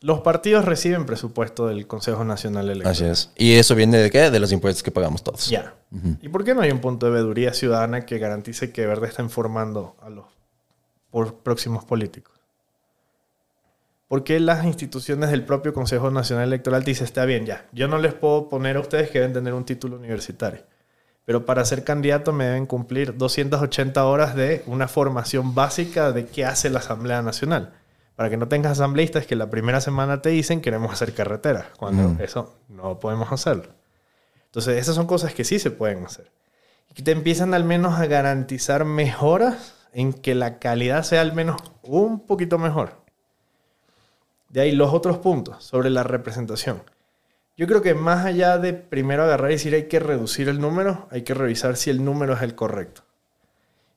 Los partidos reciben presupuesto del Consejo Nacional Electoral. Así es. ¿Y eso viene de qué? De los impuestos que pagamos todos. Ya. ¿Y por qué no hay un punto de veeduría ciudadana que garantice que Verde está informando a los próximos políticos? ¿Por qué las instituciones del propio Consejo Nacional Electoral dicen, está bien, ya, yo no les puedo poner a ustedes que deben tener un título universitario, pero para ser candidato me deben cumplir 280 horas de una formación básica de qué hace la Asamblea Nacional? Para que no tengas asambleístas que la primera semana te dicen queremos hacer carreteras, cuando Mm. eso no podemos hacerlo. Entonces, esas son cosas que sí se pueden hacer. Y que te empiezan al menos a garantizar mejoras en que la calidad sea al menos un poquito mejor. De ahí los otros puntos sobre la representación. Yo creo que más allá de primero agarrar y decir hay que reducir el número, hay que revisar si el número es el correcto.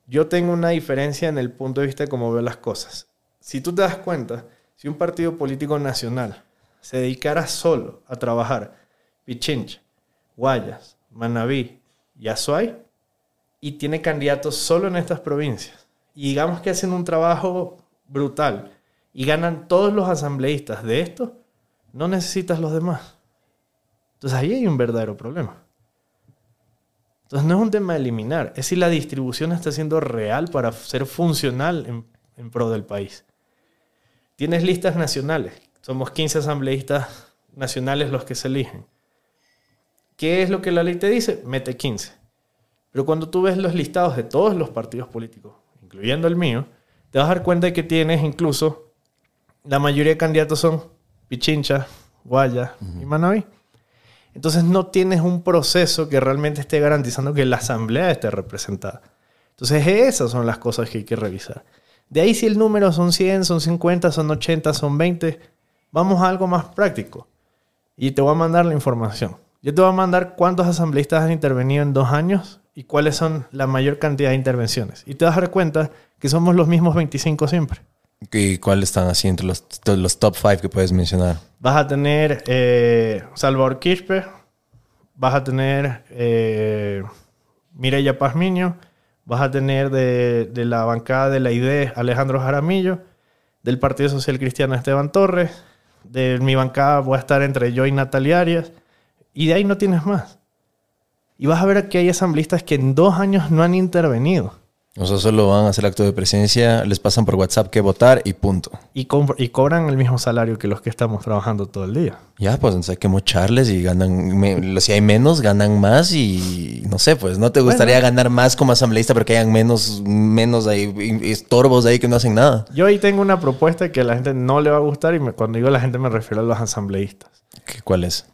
Yo tengo una diferencia en el punto de vista de cómo veo las cosas. Si tú te das cuenta, si un partido político nacional se dedicara solo a trabajar Pichincha, Guayas, Manabí y Azuay y tiene candidatos solo en estas provincias y digamos que hacen un trabajo brutal y ganan todos los asambleístas de esto, no necesitas los demás. Entonces ahí hay un verdadero problema. Entonces no es un tema de eliminar, es si la distribución está siendo real para ser funcional en, en pro del país. Tienes listas nacionales. Somos 15 asambleístas nacionales los que se eligen. ¿Qué es lo que la ley te dice? Mete 15. Pero cuando tú ves los listados de todos los partidos políticos, incluyendo el mío, te vas a dar cuenta de que tienes incluso, la mayoría de candidatos son Pichincha, Guaya y Manaví. Entonces no tienes un proceso que realmente esté garantizando que la asamblea esté representada. Entonces esas son las cosas que hay que revisar. De ahí si el número son 100, son 50, son 80, son 20, vamos a algo más práctico. Y te voy a mandar la información. Yo te voy a mandar cuántos asambleístas han intervenido en dos años y cuáles son la mayor cantidad de intervenciones. Y te vas a dar cuenta que somos los mismos 25 siempre. ¿Y cuáles están así entre los, los top 5 que puedes mencionar? Vas a tener eh, Salvador Quispe, vas a tener eh, Mireya Pazmiño, vas a tener de, de la bancada de la ID Alejandro Jaramillo, del Partido Social Cristiano Esteban Torres, de mi bancada voy a estar entre yo y Natalia Arias, y de ahí no tienes más. Y vas a ver que hay asambleístas que en dos años no han intervenido. O sea, solo van a hacer acto de presencia, les pasan por WhatsApp que votar y punto. Y, co- y cobran el mismo salario que los que estamos trabajando todo el día. Ya, pues entonces hay que mocharles y ganan, me- si hay menos, ganan más y no sé, pues no te gustaría ganar más como asambleísta pero que hayan menos, menos ahí, estorbos ahí que no hacen nada. Yo ahí tengo una propuesta que a la gente no le va a gustar y me- cuando digo la gente me refiero a los asambleístas. ¿Qué- ¿Cuál es?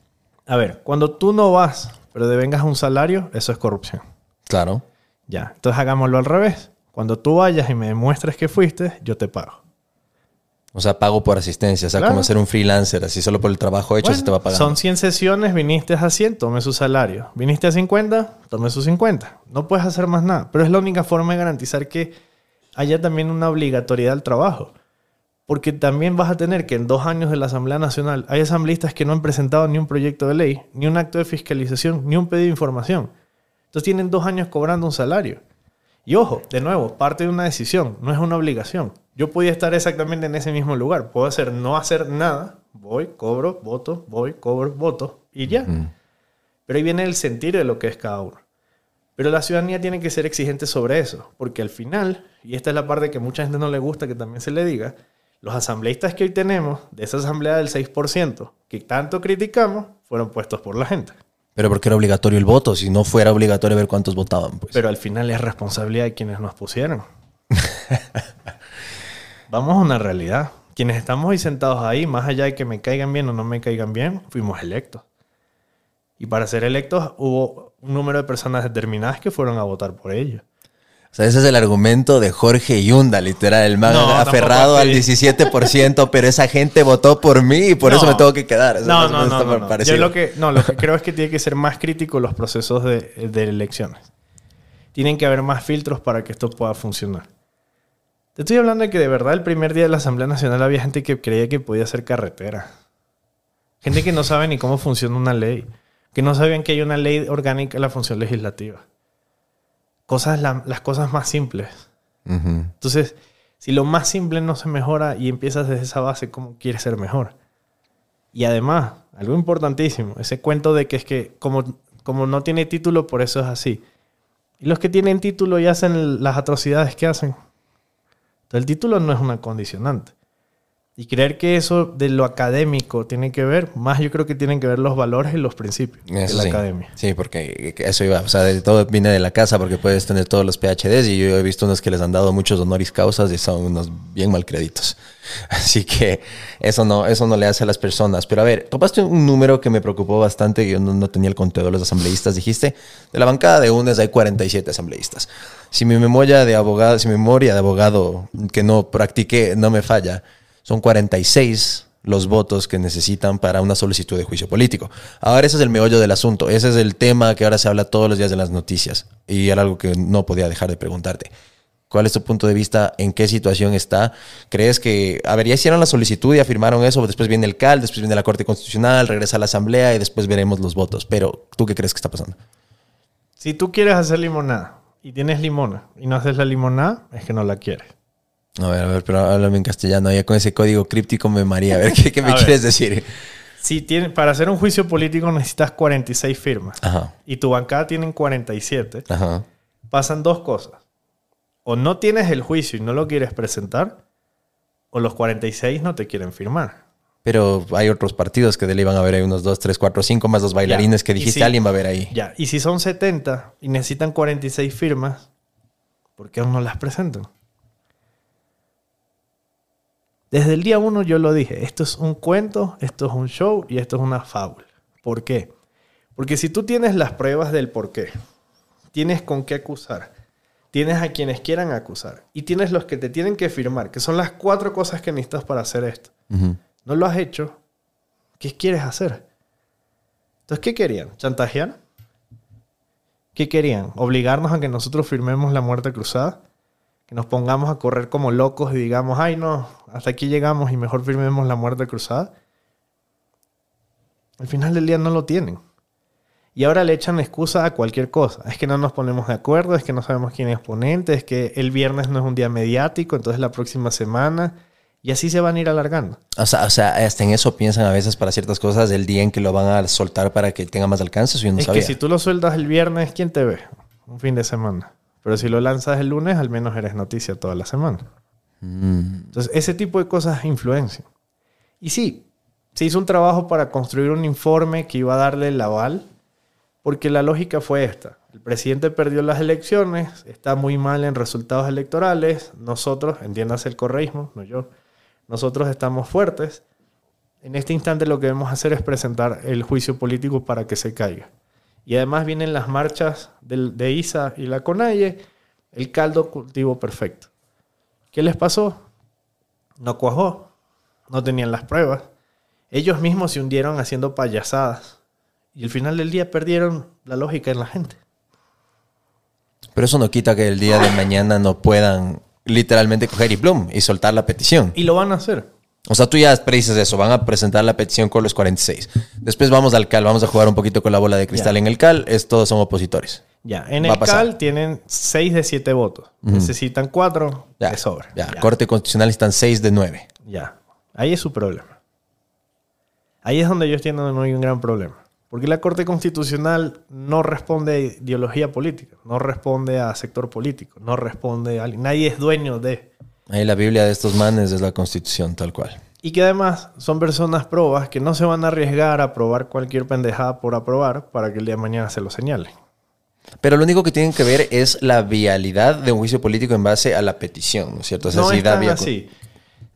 A ver, cuando tú no vas, pero devengas un salario, eso es corrupción. Claro. Ya, entonces hagámoslo al revés. Cuando tú vayas y me demuestres que fuiste, yo te pago. O sea, pago por asistencia, o sea, Claro. como ser un freelancer, así solo por el trabajo hecho se te va pagando. Son 100 sesiones, viniste a 100, tome su salario. Viniste a 50, tome sus 50. No puedes hacer más nada, pero es la única forma de garantizar que haya también una obligatoriedad al trabajo. Porque también vas a tener que en dos años de la Asamblea Nacional hay asambleístas que no han presentado ni un proyecto de ley, ni un acto de fiscalización, ni un pedido de información. Entonces tienen dos años cobrando un salario. Y ojo, de nuevo, parte de una decisión, no es una obligación. Yo podía estar exactamente en ese mismo lugar. Puedo hacer no hacer nada, voy, cobro, voto, voy, cobro, voto y ya. Pero ahí viene el sentir de lo que es cada uno. Pero la ciudadanía tiene que ser exigente sobre eso, porque al final, y esta es la parte que mucha gente no le gusta que también se le diga, los asambleístas que hoy tenemos, de esa asamblea del 6%, que tanto criticamos, fueron puestos por la gente. Pero porque era obligatorio el voto, si no fuera obligatorio ver cuántos votaban, pues. Pero al final es responsabilidad de quienes nos pusieron. Vamos a una realidad. Quienes estamos hoy sentados ahí, más allá de que me caigan bien o no me caigan bien, fuimos electos. Y para ser electos hubo un número de personas determinadas que fueron a votar por ellos. O sea, ese es el argumento de Jorge Yunda, literal. El man No, aferrado al así. 17%, pero esa gente votó por mí y por eso me tengo que quedar. Eso No, no, no, no. Yo lo que, no, lo que creo es que tiene que ser más crítico los procesos de, de elecciones. Tienen que haber más filtros para que esto pueda funcionar. Te estoy hablando de que de verdad el primer día de la Asamblea Nacional había gente que creía que podía ser carretera. Gente que no sabe ni cómo funciona una ley. Que no sabían que hay una ley orgánica en la función legislativa. Cosas, la- las cosas más simples. Entonces, si lo más simple no se mejora y empiezas desde esa base, ¿cómo quieres ser mejor? Y además, algo importantísimo, ese cuento de que es que como, como no tiene título, por eso es así. Y los que tienen título y hacen las atrocidades que hacen. Entonces, el título no es una condicionante. Y creer que eso de lo académico tiene que ver, más yo creo que tienen que ver los valores y los principios de la sí. academia. Sí, porque eso iba. O sea, de todo viene de la casa porque puedes tener todos los PhDs y yo he visto unos que les han dado muchos honoris causas y son unos bien mal créditos. Así que eso no, eso no le hace a las personas. Pero a ver, topaste un número que me preocupó bastante, que yo no, no tenía el conteo de los asambleístas. Dijiste, de la bancada de UNES hay 47 asambleístas. Si mi memoria de abogado, si mi memoria de abogado que no practiqué no me falla, son 46 los votos que necesitan para una solicitud de juicio político. Ahora ese es el meollo del asunto, ese es el tema que ahora se habla todos los días en las noticias y era algo que no podía dejar de preguntarte. ¿Cuál es tu punto de vista? ¿En qué situación está? ¿Crees que, a ver, ya hicieron la solicitud y afirmaron eso, después viene el CAL, después viene la Corte Constitucional, regresa a la Asamblea y después veremos los votos? Pero, ¿tú qué crees que está pasando? Si tú quieres hacer limonada y tienes limona y no haces la limonada, es que no la quieres. A ver, a ver, pero háblame en castellano, ya con ese código críptico me maría. A ver, ¿qué, qué me ver. quieres decir? Si tiene, para hacer un juicio político necesitas 46 firmas Ajá, y tu bancada tienen 47, ajá. pasan dos cosas. O no tienes el juicio y no lo quieres presentar, o los 46 no te quieren firmar. Pero hay otros partidos que de ley van a ver ahí unos 2, 3, 4, 5 más los bailarines Ya. que dijiste, si- alguien va a ver ahí. Ya, y si son 70 y necesitan 46 firmas, ¿por qué aún no las presentan? Desde el día uno yo lo dije, esto es un cuento, esto es un show y esto es una fábula. ¿Por qué? Porque si tú tienes las pruebas del por qué, tienes con qué acusar, tienes a quienes quieran acusar y tienes los que te tienen que firmar, que son las cuatro cosas que necesitas para hacer esto. No lo has hecho, ¿qué quieres hacer? Entonces, ¿qué querían? ¿Chantajear? ¿Qué querían? ¿Obligarnos a que nosotros firmemos la muerte cruzada? ¿Que nos pongamos a correr como locos y digamos, ay no, hasta aquí llegamos y mejor firmemos la muerte cruzada? Al final del día no lo tienen. Y ahora le echan excusa a cualquier cosa. Es que no nos ponemos de acuerdo, es que no sabemos quién es ponente, es que el viernes no es un día mediático, entonces la próxima semana. Y así se van a ir alargando. O sea, o sea, hasta en eso piensan a veces para ciertas cosas el día en que lo van a soltar para que tenga más alcance. Eso yo no es sabía. que si tú lo sueltas el viernes, ¿quién te ve? Un fin de semana. Pero si lo lanzas el lunes, al menos eres noticia toda la semana. Mm. Entonces, ese tipo de cosas influencian. Y sí, se hizo un trabajo para construir un informe que iba a darle el aval, porque la lógica fue esta. El presidente perdió las elecciones, está muy mal en resultados electorales, nosotros, entiéndase el correísmo, no yo, nosotros estamos fuertes. En este instante lo que debemos hacer es presentar el juicio político para que se caiga. Y además vienen las marchas del- de ISA y la CONAIE, el caldo cultivo perfecto. ¿Qué les pasó? No cuajó, no tenían las pruebas. Ellos mismos se hundieron haciendo payasadas. Y al final del día perdieron la lógica en la gente. Pero eso no quita que el día de mañana no puedan literalmente coger y plum y soltar la petición. Y lo van a hacer. O sea, tú ya predices eso, van a presentar la petición con los 46. Después vamos al CAL, vamos a jugar un poquito con la bola de cristal en el CAL, es, todos son opositores. Ya, en Va el. CAL tienen 6 de 7 votos. Necesitan 4 Ya, de sobra. ya. Corte Constitucional están 6 de 9. Ya. Ahí es su problema. Ahí es donde ellos tienen hoy un gran problema. Porque la Corte Constitucional no responde a ideología política, no responde a sector político, no responde a... Nadie es dueño de... Ahí la Biblia de estos manes es la Constitución, tal cual. Y que además son personas probas que no se van a arriesgar a aprobar cualquier pendejada por aprobar para que el día de mañana se lo señalen. Pero lo único que tienen que ver es la vialidad de un juicio político en base a la petición, ¿no es cierto? O sea, no si es tan así.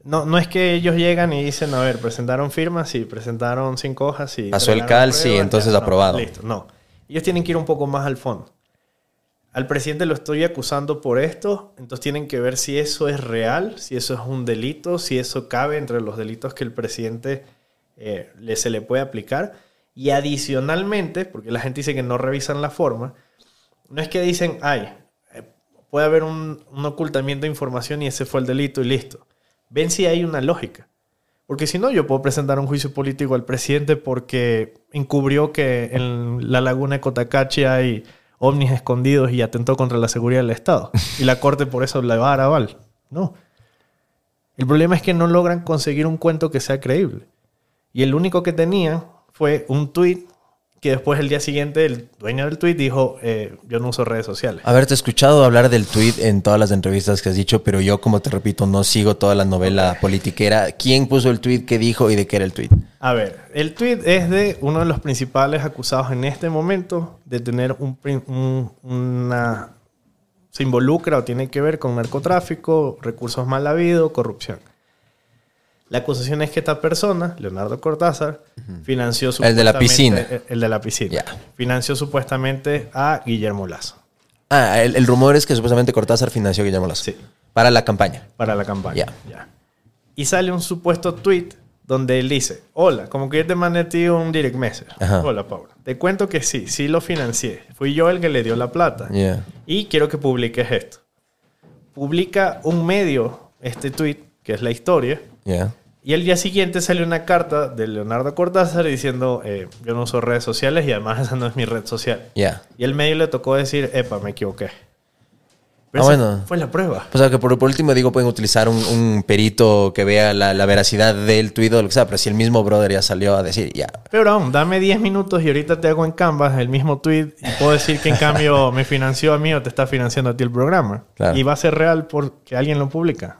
No, no es que ellos llegan y dicen, a ver, presentaron firmas, sí, presentaron cinco hojas, sí. Pasó el cal, sí, entonces no, aprobado. listo, no. Ellos tienen que ir un poco más al fondo. Al presidente lo estoy acusando por esto, entonces tienen que ver si eso es real, si eso es un delito, si eso cabe entre los delitos que el presidente eh, le, se le puede aplicar. Y adicionalmente, porque la gente dice que no revisan la forma, no es que dicen, ay, eh, puede haber un, un ocultamiento de información y ese fue el delito y listo. Ven si hay una lógica. Porque si no, yo puedo presentar un juicio político al presidente porque encubrió que en la laguna de Cotacachi hay ovnis escondidos y atentó contra la seguridad del Estado. Y la corte por eso le va a dar aval. No. El problema es que no logran conseguir un cuento que sea creíble. Y el único que tenían fue un tweet que después el día siguiente el dueño del tweet dijo, eh, yo no uso redes sociales. Haberte escuchado hablar del tweet en todas las entrevistas que has dicho, pero yo, como te repito, no sigo toda la novela politiquera. ¿Quién puso el tweet? ¿Qué dijo y de qué era el tweet? A ver, el tweet es de uno de los principales acusados en este momento de tener un, un- una... se involucra o tiene que ver con narcotráfico, recursos mal habidos, corrupción. La acusación es que esta persona, Leonardo Cortázar, financió El de la supuestamente- piscina. El, el de la piscina. Financió supuestamente a Guillermo Lazo Ah, el, el rumor es que supuestamente Cortázar financió a Guillermo Lazo. Sí. Para la campaña. para la campaña. Ya. Y sale un supuesto tweet donde él dice, hola, como que yo te mandé a ti un direct message. Ajá. Hola, Paula. Te cuento que sí, sí lo financié. Fui yo el que le dio la plata. Yeah. Y quiero que publiques esto. Publica un medio este tweet, que es la historia. Y al día siguiente sale una carta de Leonardo Cortázar diciendo, eh, yo no uso redes sociales y además esa no es mi red social. Yeah. Y el medio le tocó decir, epa, me equivoqué. Pero Ah, esa bueno. Fue la prueba. O sea, que por, por último digo, pueden utilizar un, un perito que vea la, la veracidad del tuit o lo que sea, pero si el mismo brother ya salió a decir, ya, Pero aún, dame 10 minutos y ahorita te hago en Canvas el mismo tweet y puedo decir que en cambio me financió a mí o te está financiando a ti el programa. Claro. Y va a ser real porque alguien lo publica.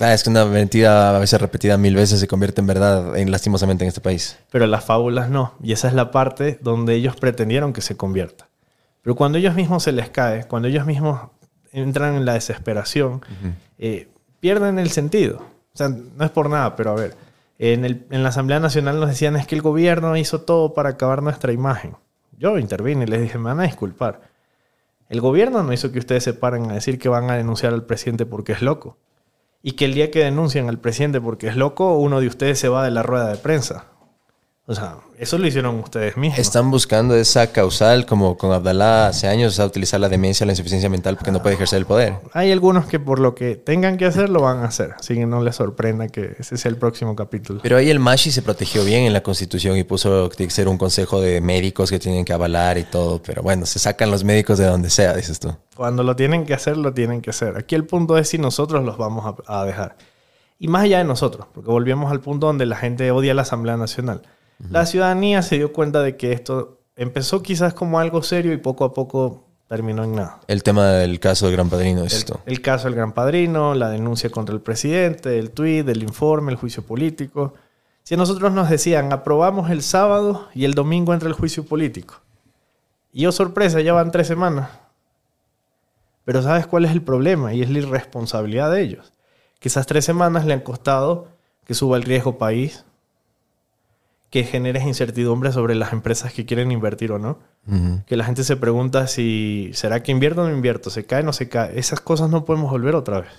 Ah, es que una mentira a veces repetida mil veces se convierte en verdad, en, lastimosamente, en este país. Pero las fábulas no. Y esa es la parte donde ellos pretendieron que se convierta. Pero cuando ellos mismos se les cae, cuando ellos mismos entran en la desesperación, eh, pierden el sentido. O sea, no es por nada, pero a ver, en, el- en la Asamblea Nacional nos decían es que el gobierno hizo todo para acabar nuestra imagen. Yo intervine y les dije, me van a disculpar. El gobierno no hizo que ustedes se paren a decir que van a denunciar al presidente porque es loco. Y que el día que denuncian al presidente porque es loco, uno de ustedes se va de la rueda de prensa. O sea, eso lo hicieron ustedes mismos. Están buscando esa causal, como con Abdalá hace años, a utilizar la demencia, la insuficiencia mental, porque no puede ejercer el poder. Hay algunos que por lo que tengan que hacer, lo van a hacer. Así que no les sorprenda que ese sea el próximo capítulo. Pero ahí el Mashi se protegió bien en la constitución y puso que tiene que ser un consejo de médicos que tienen que avalar y todo. Pero bueno, se sacan los médicos de donde sea, dices tú. Cuando lo tienen que hacer, lo tienen que hacer. Aquí el punto es si nosotros los vamos a, a dejar. Y más allá de nosotros, porque volvemos al punto donde la gente odia la Asamblea Nacional. La ciudadanía se dio cuenta de que esto empezó quizás como algo serio y poco a poco terminó en nada. El tema del caso del Gran Padrino, dices El, tú. el caso del Gran Padrino, la denuncia contra el presidente, el tuit, el informe, el juicio político. Si a nosotros nos decían, aprobamos el sábado y el domingo entra el juicio político. Y yo, sorpresa, ya van tres semanas. Pero ¿sabes cuál es el problema? Y es la irresponsabilidad de ellos. Que esas tres semanas le han costado que suba el riesgo país, que generes incertidumbre sobre las empresas que quieren invertir o no que la gente se pregunta si será que invierto o no invierto, se cae o no se cae. Esas cosas no podemos volver otra vez.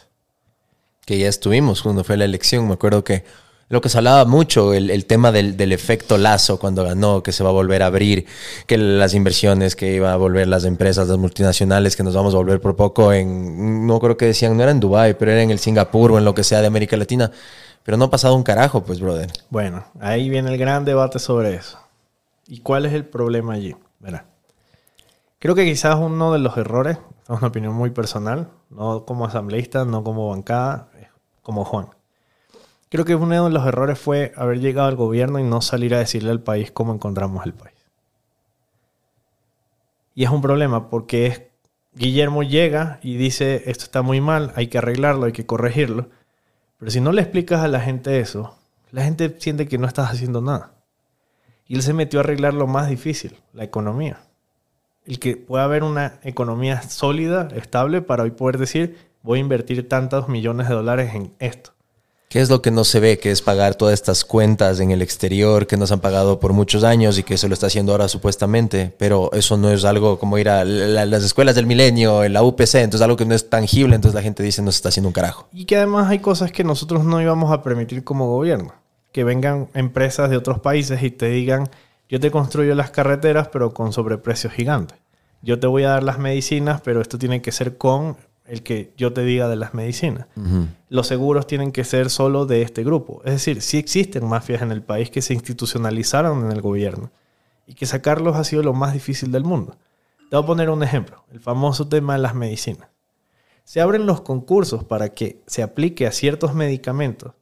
que ya estuvimos cuando fue la elección. Me acuerdo que lo que se hablaba mucho, el, el tema del, del efecto lazo cuando ganó, que se va a volver a abrir, que las inversiones, que iba a volver las empresas, las multinacionales, que nos vamos a volver por poco en, no creo que decían, no era en Dubái, pero era en el Singapur o en lo que sea de América Latina. Pero no ha pasado un carajo, pues, brother. Bueno, ahí viene el gran debate sobre eso. ¿Y cuál es el problema allí? Verá. Creo que quizás uno de los errores, es una opinión muy personal, no como asambleísta, no como bancada, como Juan. Creo que uno de los errores fue haber llegado al gobierno y no salir a decirle al país cómo encontramos el país. Y es un problema porque es, Guillermo llega y dice, esto está muy mal, hay que arreglarlo, hay que corregirlo. Pero si no le explicas a la gente eso, la gente siente que no estás haciendo nada. Y él se metió a arreglar lo más difícil, la economía. El que pueda haber una economía sólida, estable, para hoy poder decir, voy a invertir tantos millones de dólares en esto. ¿Qué es lo que no se ve? Que es pagar todas estas cuentas en el exterior que nos han pagado por muchos años y que se lo está haciendo ahora supuestamente. Pero eso no es algo como ir a la- las escuelas del milenio, en la UPC, entonces algo que no es tangible, entonces la gente dice no se está haciendo un carajo. Y que además hay cosas que nosotros no íbamos a permitir como gobierno. Que vengan empresas de otros países y te digan, yo te construyo las carreteras pero con sobreprecios gigantes. Yo te voy a dar las medicinas, pero esto tiene que ser con el que yo te diga de las medicinas. Los seguros tienen que ser solo de este grupo. Es decir, sí existen mafias en el país que se institucionalizaron en el gobierno y que sacarlos ha sido lo más difícil del mundo. Te voy a poner un ejemplo, el famoso tema de las medicinas se abren los concursos para que se aplique a ciertos medicamentos.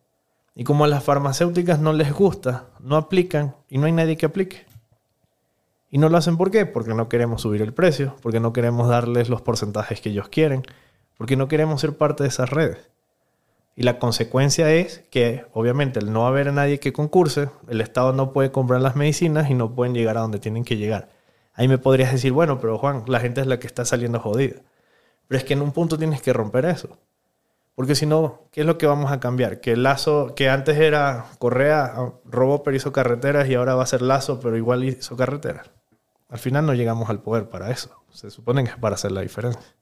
Y como a las farmacéuticas no les gusta, no aplican y no hay nadie que aplique. Y no lo hacen ¿por qué? Porque no queremos subir el precio, porque no queremos darles los porcentajes que ellos quieren, porque no queremos ser parte de esas redes. Y la consecuencia es que, obviamente, al no haber nadie que concurse, el Estado no puede comprar las medicinas y no pueden llegar a donde tienen que llegar. Ahí me podrías decir, bueno, pero Juan, la gente es la que está saliendo jodida. Pero es que en un punto tienes que romper eso. Porque si no, ¿qué es lo que vamos a cambiar? Que el lazo, que antes era Correa, robó pero hizo carreteras y ahora va a ser lazo pero igual hizo carreteras. Al final no llegamos al poder para eso. Se supone que es para hacer la diferencia.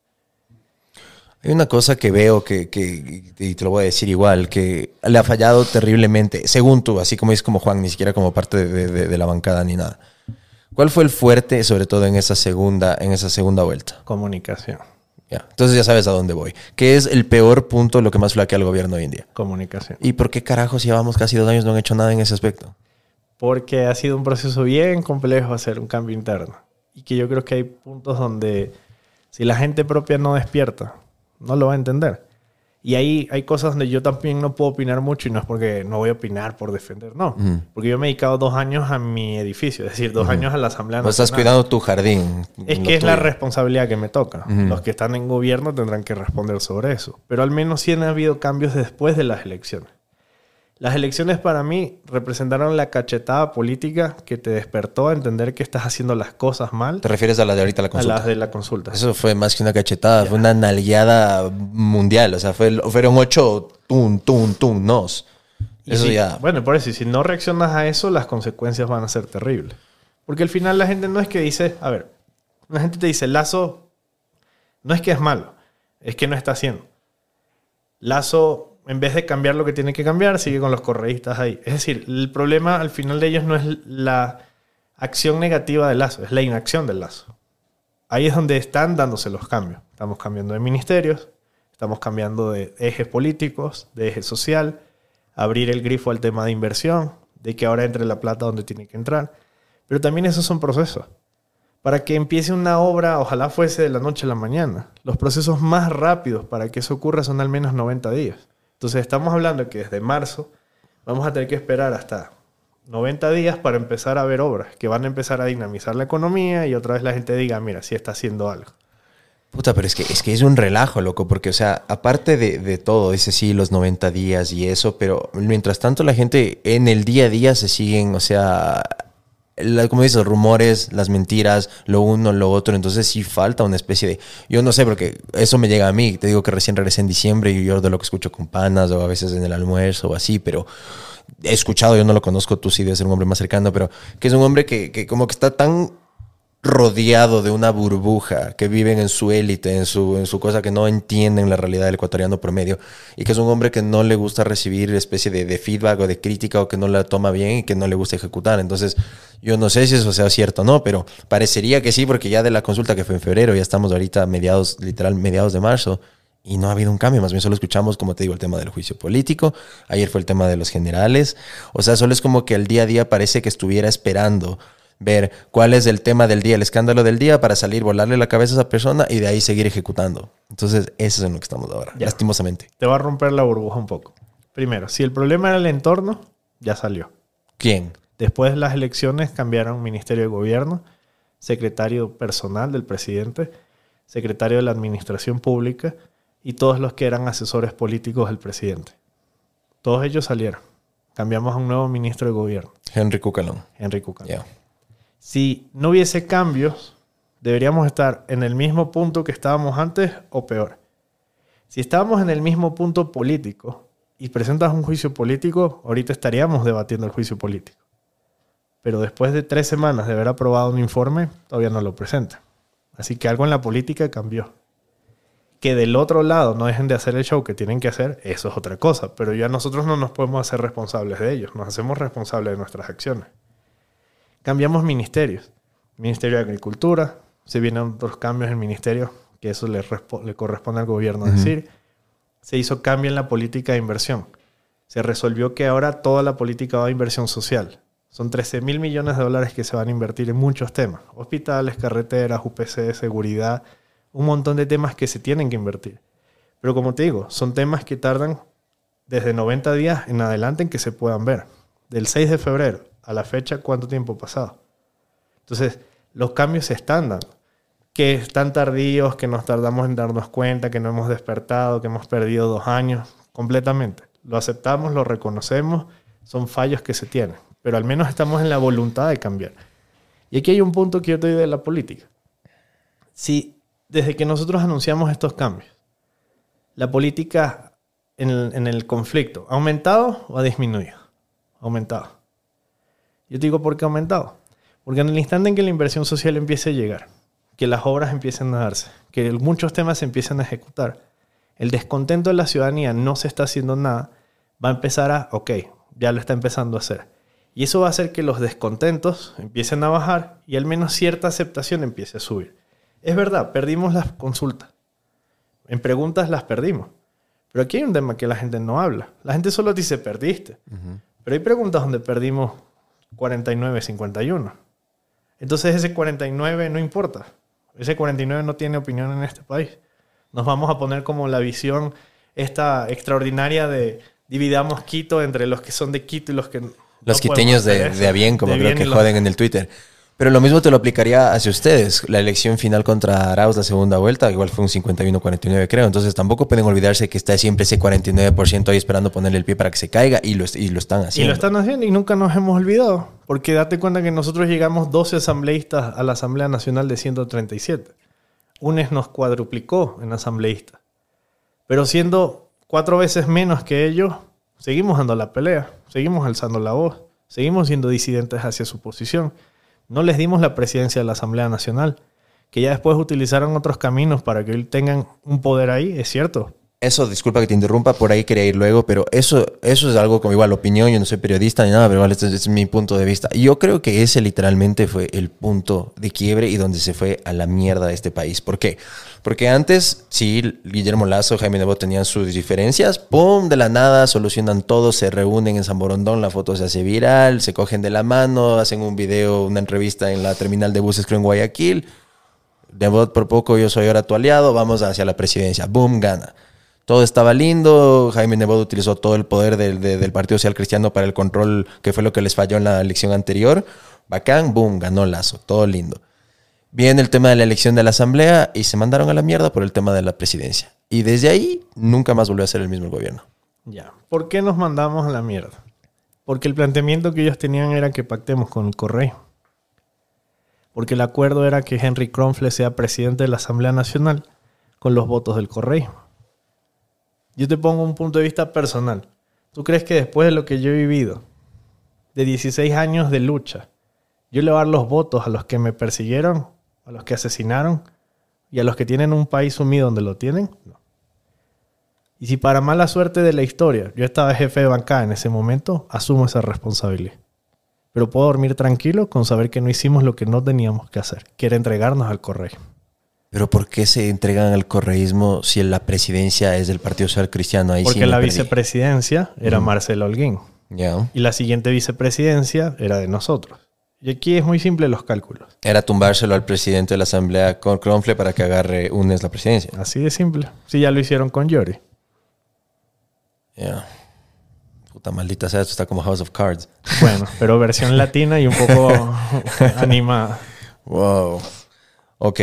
Hay una cosa que veo que, que, y te lo voy a decir igual, que le ha fallado terriblemente, según tú, así como dices como Juan, ni siquiera como parte de, de- de la bancada ni nada. ¿Cuál fue el fuerte, sobre todo en esa segunda, en esa segunda vuelta? Comunicación. Ya, Entonces ya sabes a dónde voy. ¿Qué es el peor punto, lo que más flaquea al gobierno hoy en día? Comunicación. ¿Y por qué carajos llevamos casi dos años no han hecho nada en ese aspecto? Porque ha sido un proceso bien complejo hacer un cambio interno. Y que yo creo que hay puntos donde si la gente propia no despierta, no lo va a entender. Y ahí hay cosas donde yo también no puedo opinar mucho y no es porque no voy a opinar por defender, no. Porque yo me he dedicado dos años a mi edificio, es decir, dos años a la Asamblea No estás Nacional. cuidando tu jardín. Es que es la tuyo. responsabilidad que me toca. Los que están en gobierno tendrán que responder sobre eso. Pero al menos sí han habido cambios después de las elecciones. Las elecciones para mí representaron la cachetada política que te despertó a entender que estás haciendo las cosas mal ¿Te refieres a la de ahorita la a consulta? las de la consulta. Eso fue más que una cachetada, fue una nalgueada mundial. O sea, fue, fueron ocho tun, tun, tun, nos. Eso si- ya. Bueno, por eso, si no reaccionas a eso, las consecuencias van a ser terribles. Porque al final la gente no es que dice, a ver, la gente te dice, Lazo no es que es malo, es que no está haciendo. Lazo, en vez de cambiar lo que tiene que cambiar, sigue con los correístas ahí. Es decir, el problema al final de ellos no es la acción negativa del Lazo, es la inacción del Lazo. Ahí es donde están dándose los cambios. Estamos cambiando de ministerios, estamos cambiando de ejes políticos, de eje social, abrir el grifo al tema de inversión, de que ahora entre la plata donde tiene que entrar. Pero también esos son procesos. Para que empiece una obra, ojalá fuese de la noche a la mañana. Los procesos más rápidos para que eso ocurra son al menos 90 días. Entonces estamos hablando que desde marzo vamos a tener que esperar hasta 90 días para empezar a ver obras que van a empezar a dinamizar la economía y otra vez la gente diga, mira, sí está haciendo algo. Puta, pero es que, es que es un relajo, loco, porque, o sea, aparte de, de todo, dice sí, los 90 días y eso, pero mientras tanto la gente en el día a día se siguen, o sea, la- como dices, rumores, las mentiras, lo uno, lo otro, entonces sí falta una especie de, yo no sé, porque eso me llega a mí, te digo que recién regresé en diciembre y yo de lo que escucho con panas o a veces en el almuerzo o así, pero he escuchado, yo no lo conozco, tú sí debes ser un hombre más cercano, pero que es un hombre que, que como que está tan rodeado de una burbuja, que viven en su élite, en su, en su cosa que no entienden la realidad del ecuatoriano promedio, y que es un hombre que no le gusta recibir especie de, de feedback o de crítica o que no la toma bien y que no le gusta ejecutar. Entonces, yo no sé si eso sea cierto o no, pero parecería que sí, porque ya de la consulta que fue en febrero, ya estamos ahorita mediados, literal, mediados de marzo. Y no ha habido un cambio, más bien solo escuchamos, como te digo, el tema del juicio político, ayer fue el tema de los generales, o sea, solo es como que el día a día parece que estuviera esperando ver cuál es el tema del día, el escándalo del día, para salir, volarle la cabeza a esa persona y de ahí seguir ejecutando. Entonces, eso es en lo que estamos ahora, Ya. lastimosamente. Te va a romper la burbuja un poco. Primero, si el problema era el entorno, ya salió. ¿Quién? Después de las elecciones cambiaron Ministerio de Gobierno, secretario personal del presidente, secretario de la Administración Pública y todos los que eran asesores políticos del presidente. Todos ellos salieron. Cambiamos a un nuevo ministro de Gobierno, Henry Cucalón. Enrique Cucalón. Si no hubiese cambios, deberíamos estar en el mismo punto que estábamos antes o peor. Si estábamos en el mismo punto político y presentas un juicio político, ahorita estaríamos debatiendo el juicio político. Pero después de tres semanas de haber aprobado un informe, todavía no lo presenta. Así que algo en la política cambió. Que del otro lado no dejen de hacer el show que tienen que hacer, eso es otra cosa. Pero ya nosotros no nos podemos hacer responsables de ellos, nos hacemos responsables de nuestras acciones cambiamos ministerios. Ministerio de Agricultura, se vienen otros cambios en ministerios, que eso le, respo- le corresponde al gobierno decir. Se hizo cambio en la política de inversión. Se resolvió que ahora toda la política va a inversión social. Son 13 mil millones de dólares que se van a invertir en muchos temas. Hospitales, carreteras, UPC, seguridad, un montón de temas que se tienen que invertir. Pero como te digo, son temas que tardan desde 90 días en adelante en que se puedan ver. Del 6 de febrero a la fecha, ¿cuánto tiempo ha pasado? Entonces, los cambios se están dando. Que están tardíos, que nos tardamos en darnos cuenta, que no hemos despertado, que hemos perdido dos años, completamente. Lo aceptamos, lo reconocemos, son fallos que se tienen, pero al menos estamos en la voluntad de cambiar. Y aquí hay un punto que yo te doy de la política. Si desde que nosotros anunciamos estos cambios, la política en el, en el conflicto, ¿ha aumentado o ha disminuido? Aumentado. Yo te digo por qué ha aumentado. Porque en el instante en que la inversión social empiece a llegar, que las obras empiecen a darse, que muchos temas se empiecen a ejecutar, el descontento de la ciudadanía no se está haciendo nada, va a empezar a, ok, ya lo está empezando a hacer. Y eso va a hacer que los descontentos empiecen a bajar y al menos cierta aceptación empiece a subir. Es verdad, perdimos las consultas. En preguntas las perdimos. Pero aquí hay un tema que la gente no habla. La gente solo dice perdiste. Pero hay preguntas donde perdimos 49-51. Entonces ese 49 no importa. Ese 49 no tiene opinión en este país. Nos vamos a poner como la visión esta extraordinaria de dividamos Quito entre los que son de Quito y los que... no Los podemos quiteños de, de a bien, como De creo bien que los- joden en el Twitter. Pero lo mismo te lo aplicaría hacia ustedes. La elección final contra Arauz, la segunda vuelta, igual fue un 51-49, creo. Entonces tampoco pueden olvidarse que está siempre ese 49% ahí esperando ponerle el pie para que se caiga y lo, y lo están Y haciendo. lo están haciendo y nunca nos hemos olvidado. Porque date cuenta que nosotros llegamos 12 asambleístas a la Asamblea Nacional de 137. UNES nos cuadruplicó en asambleístas. Pero siendo cuatro veces menos que ellos, seguimos dando la pelea, seguimos alzando la voz, seguimos siendo disidentes hacia su posición. No les dimos la presidencia de la Asamblea Nacional, que ya después utilizaron otros caminos para que tengan un poder ahí, es cierto. Eso, disculpa que te interrumpa, por ahí quería ir luego, pero eso, eso es algo como igual opinión, yo no soy periodista ni nada, pero igual este es, este es mi punto de vista. Yo creo que ese literalmente fue el punto de quiebre y donde se fue a la mierda este país. ¿Por qué? Porque antes, sí, Guillermo Lazo, Jaime Nebot tenían sus diferencias, ¡pum! De la nada, solucionan todo, se reúnen en San Borondón, la foto se hace viral, se cogen de la mano, hacen un video, una entrevista en la terminal de buses, creo en Guayaquil. Nebot por poco, yo soy ahora tu aliado, vamos hacia la presidencia, ¡boom! Gana. Todo estaba lindo. Jaime Nebot utilizó todo el poder del, de- del Partido Social Cristiano para el control, que fue lo que les falló en la elección anterior. Bacán, boom, ganó Lazo. Todo lindo. Viene el tema de la elección de la Asamblea y se mandaron a la mierda por el tema de la presidencia. Y desde ahí nunca más volvió a ser el mismo gobierno. Ya. ¿Por qué nos mandamos a la mierda? Porque el planteamiento que ellos tenían era que pactemos con el correo. Porque el acuerdo era que Henry Kronfle sea presidente de la Asamblea Nacional con los votos del correo. Yo te pongo un punto de vista personal. ¿Tú crees que después de lo que yo he vivido, de 16 años de lucha, yo le voy a dar los votos a los que me persiguieron, a los que asesinaron y a los que tienen un país sumido donde lo tienen? No. Y si para mala suerte de la historia yo estaba jefe de bancada en ese momento, asumo esa responsabilidad. Pero puedo dormir tranquilo con saber que no hicimos lo que no teníamos que hacer, que era entregarnos al correo. Pero ¿por qué se entregan al correísmo si la presidencia es del Partido Social Cristiano? Ahí sí Porque la perdí. vicepresidencia era Marcelo Holguín y la siguiente vicepresidencia era de nosotros. Y aquí es muy simple los cálculos. Era tumbárselo al presidente de la Asamblea con Cronfle para que agarre UNES la presidencia. Así de simple. Si ya lo hicieron con Yori. Ya. Puta maldita sea, esto está como House of Cards. Bueno, pero versión latina y un poco animada. Wow. Ok.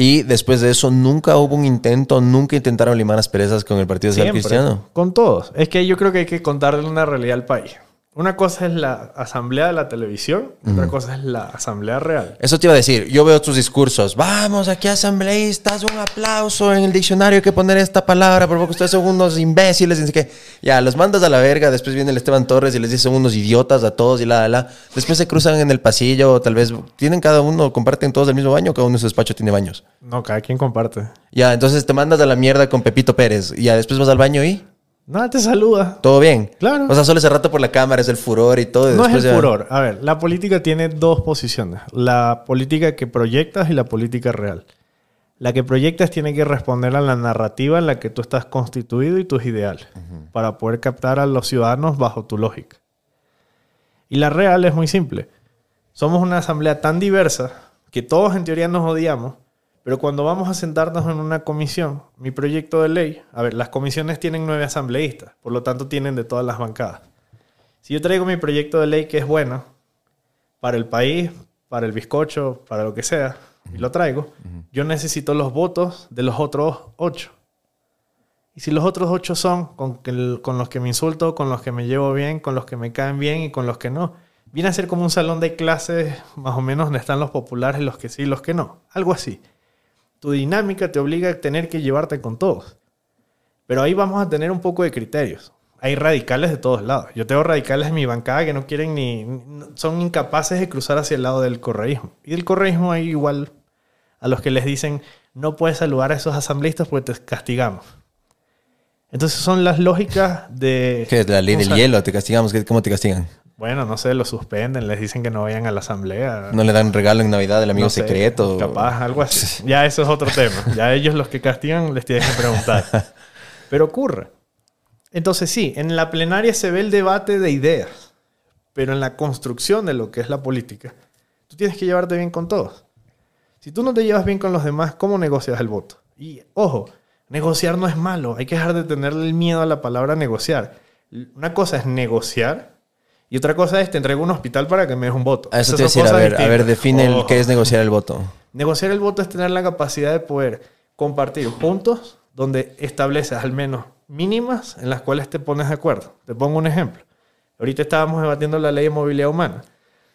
Y después de eso, nunca hubo un intento, nunca intentaron limar las perezas con el Partido Social. Cristiano. Con todos. Es que yo creo que hay que contarle una realidad al país. Una cosa es la asamblea de la televisión, otra cosa es la asamblea real. Eso te iba a decir. Yo veo tus discursos. Vamos, aquí asambleístas, un aplauso. En el diccionario hay que poner esta palabra, por poco ustedes son unos imbéciles. y qué. Ya, los mandas a la verga. Después viene el Esteban Torres y les dice son unos idiotas a todos y la, la, la. Después se cruzan en el pasillo. o Tal vez tienen cada uno, comparten todos el mismo baño. Cada uno en su despacho tiene baños. No, cada quien comparte. Ya, entonces te mandas a la mierda con Pepito Pérez. Y ya después vas al baño y Nada, te saluda. todo bien. Claro. O sea, solo ese rato por la cámara es el furor y todo. y No es el ya- furor. A ver, la política tiene dos posiciones. La política que proyectas y la política real. La que proyectas tiene que responder a la narrativa en la que tú estás constituido y tus ideales, para poder captar a los ciudadanos bajo tu lógica. Y la real es muy simple. Somos una asamblea tan diversa que todos en teoría nos odiamos, pero cuando vamos a sentarnos en una comisión, mi proyecto de ley, a ver, las comisiones tienen nueve asambleístas, por lo tanto tienen de todas las bancadas. Si yo traigo mi proyecto de ley que es bueno para el país, para el bizcocho, para lo que sea, y lo traigo, yo necesito los votos de los otros ocho. Y si los otros ocho son con, que el- con los que me insulto, con los que me llevo bien, con los que me caen bien y con los que no, viene a ser como un salón de clases más o menos donde están los populares, los que sí los que no. Algo así. Tu dinámica te obliga a tener que llevarte con todos. Pero ahí vamos a tener un poco de criterios. Hay radicales de todos lados. Yo tengo radicales en mi bancada que no quieren ni... son incapaces de cruzar hacia el lado del correísmo. Y del correísmo hay igual a los que les dicen no puedes saludar a esos asambleístas porque te castigamos. Entonces son las lógicas de... ¿Qué es la ley del hielo? ¿Te castigamos? ¿Qué- ¿Cómo te castigan? Bueno, no sé, lo suspenden, les dicen que no vayan a la asamblea. ¿No le dan regalo en Navidad del amigo No sé, secreto? Capaz, algo así. Ya eso es otro tema. Ya ellos los que castigan les tienen que preguntar. Pero ocurre. Entonces sí, en la plenaria se ve el debate de ideas, pero en la construcción de lo que es la política, tú tienes que llevarte bien con todos. Si tú no te llevas bien con los demás, ¿cómo negocias el voto? Y ojo, Negociar no es malo, hay que dejar de tenerle el miedo a la palabra negociar. Una cosa es negociar y otra cosa es te entrego un hospital para que me des un voto. A eso Esas te son decir, a ver, a ver, define el, Ojo. qué es negociar el voto. Negociar el voto es tener la capacidad de poder compartir puntos donde estableces al menos mínimas en las cuales te pones de acuerdo. Te pongo un ejemplo. Ahorita estábamos debatiendo la ley de movilidad humana.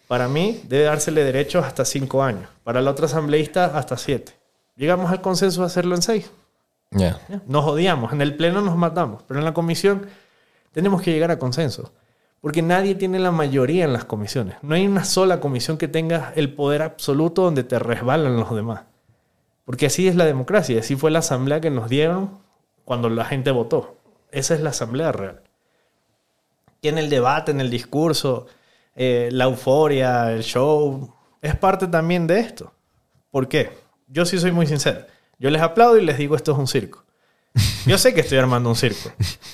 Para mí debe dársele derechos hasta cinco años. Para la otra asambleísta hasta siete. Llegamos al consenso de hacerlo en seis. ¿ya? Nos odiamos. En el pleno nos matamos. Pero en la comisión tenemos que llegar a consenso. Porque nadie tiene la mayoría en las comisiones. No hay una sola comisión que tenga el poder absoluto donde te resbalan los demás. Porque así es la democracia. Así fue la asamblea que nos dieron cuando la gente votó. Esa es la asamblea real. Y en el debate, en el discurso, eh, la euforia, el show, es parte también de esto. ¿Por qué? Yo sí soy muy sincero. Yo les aplaudo y les digo esto es un circo. Yo sé que estoy armando un circo.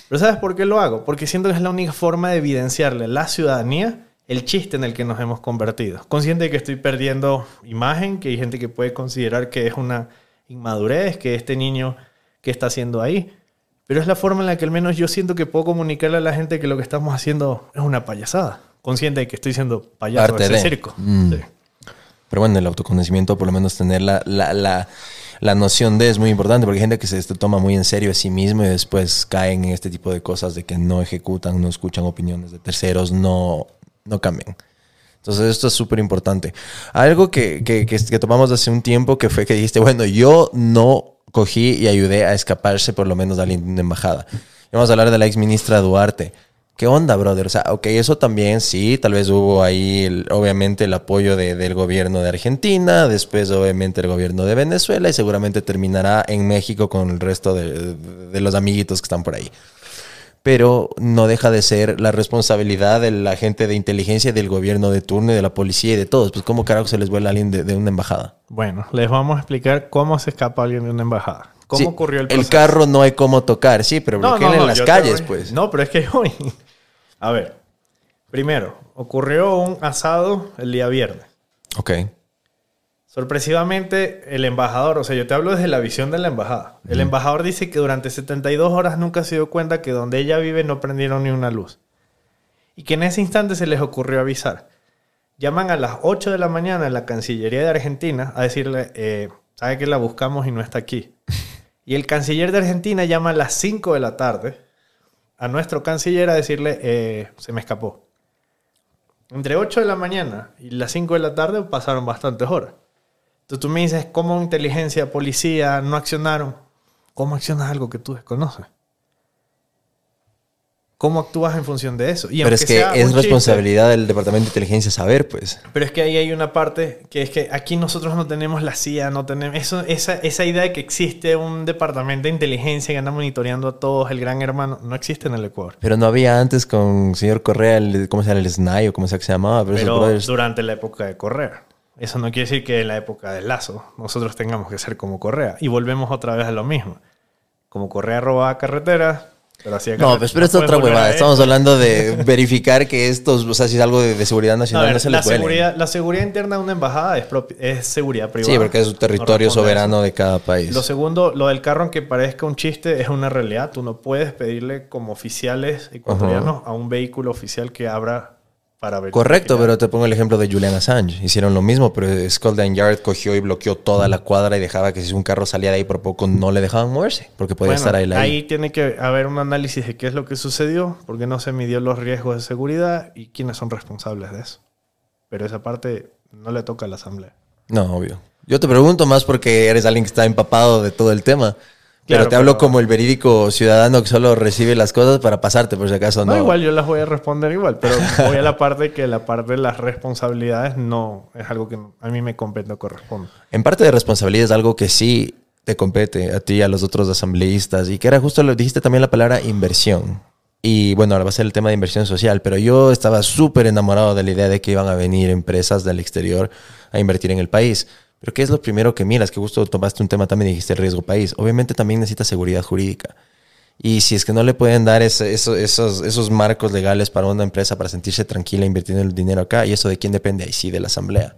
Pero ¿sabes por qué lo hago? Porque siento que es la única forma de evidenciarle a la ciudadanía el chiste en el que nos hemos convertido. Consciente de que estoy perdiendo imagen, que hay gente que puede considerar que es una inmadurez, que este niño que está haciendo ahí. Pero es la forma en la que al menos yo siento que puedo comunicarle a la gente que lo que estamos haciendo es una payasada. Consciente de que estoy siendo payaso de ese circo. Mm. Sí. Pero bueno, el autoconocimiento, por lo menos tener la, la, la, la noción de es muy importante, porque hay gente que se se toma muy en serio a sí mismo y después caen en este tipo de cosas de que no ejecutan, no escuchan opiniones de terceros, no, no cambian. Entonces esto es súper importante. Algo que, que, que, que tomamos hace un tiempo que fue que dijiste, bueno, yo no cogí y ayudé a escaparse por lo menos de alguien de embajada. Vamos a hablar de la ex ministra Duarte. ¿Qué onda, brother? O sea, ok, eso también sí, tal vez hubo ahí, el- obviamente, el apoyo de- del gobierno de Argentina, después, obviamente, el gobierno de Venezuela y seguramente terminará en México con el resto de, de los amiguitos que están por ahí. Pero no deja de ser la responsabilidad de la gente de inteligencia, del gobierno de turno y de la policía y de todos. Pues, ¿cómo carajo se les vuela a alguien de, de una embajada? Bueno, les vamos a explicar cómo se escapa alguien de una embajada. ¿Cómo Sí, ocurrió el El proceso? carro no hay cómo tocar, sí, pero bloqueen en las yo te calles, pues. No, pero es que hoy. A ver. Primero, ocurrió un asado el día viernes. Ok. Sorpresivamente, el embajador, o sea, yo te hablo desde la visión de la embajada. El embajador dice que durante 72 horas nunca se dio cuenta que donde ella vive no prendieron ni una luz. Y que en ese instante se les ocurrió avisar. Llaman a las 8 de la mañana a la Cancillería de Argentina a decirle, eh, sabe que la buscamos y no está aquí. Y el canciller de Argentina llama a las 5 de la tarde a nuestro canciller a decirle, eh, se me escapó. Entre 8 de la mañana y las 5 de la tarde pasaron bastantes horas. Entonces tú me dices, ¿cómo inteligencia, policía no accionaron? ¿Cómo accionas algo que tú desconoces? ¿Cómo actúas en función de eso? Y Pero es que es un chiste, responsabilidad del Departamento de Inteligencia saber, pues. pero es que ahí hay una parte que es que aquí nosotros no tenemos la CIA, no tenemos eso, esa, esa idea de que existe un departamento de inteligencia que anda monitoreando a todos, el gran hermano, no existe en el Ecuador. Pero no había antes con señor Correa, el, ¿cómo se llama? El SNAI o cómo se llamaba. Pero, Pero brothers- durante la época de Correa. Eso no quiere decir que en la época de Lazo nosotros tengamos que ser como Correa. Y volvemos otra vez a lo mismo. Como Correa robaba carreteras, pero hacía No, pues, pero es otra huevada. Estamos hablando de verificar que estos, o sea, si es algo de, de seguridad nacional, ver, no se la, les seguridad, la seguridad interna de una embajada es, es seguridad privada. Sí, porque es un territorio No soberano de cada país. Lo segundo, lo del carro, aunque parezca un chiste, es una realidad. Tú no puedes pedirle como oficiales ecuatorianos a un vehículo oficial que abra para ver. Correcto, pero te pongo el ejemplo de Julian Assange. Hicieron lo mismo, pero Scotland Yard cogió y bloqueó toda la cuadra y dejaba que si un carro salía de ahí por poco no le dejaban moverse, porque podía Bueno, estar ahí. la- ahí tiene que haber un análisis de qué es lo que sucedió, por qué no se midió los riesgos de seguridad y quiénes son responsables de eso. Pero esa parte no le toca a la asamblea. No, obvio. Yo te pregunto más porque eres alguien que está empapado de todo el tema. Pero Claro, te hablo pero- como el verídico ciudadano que solo recibe las cosas para pasarte, por si acaso no. No, igual yo las voy a responder igual, pero voy a la parte que la parte de las responsabilidades no es algo que a mí me compete o corresponde. En parte de responsabilidad es algo que sí te compete a ti y a los otros asambleístas y que era justo lo dijiste también la palabra inversión. Y bueno, ahora va a ser el tema de inversión social, pero yo estaba súper enamorado de la idea de que iban a venir empresas del exterior a invertir en el país. Pero ¿qué es lo primero que miras? Que justo tomaste un tema también dijiste riesgo país. Obviamente también necesita seguridad jurídica. Y si es que no le pueden dar ese- eso- esos, esos marcos legales para una empresa para sentirse tranquila invirtiendo el dinero acá, ¿y eso de quién depende? Ahí sí, de la asamblea.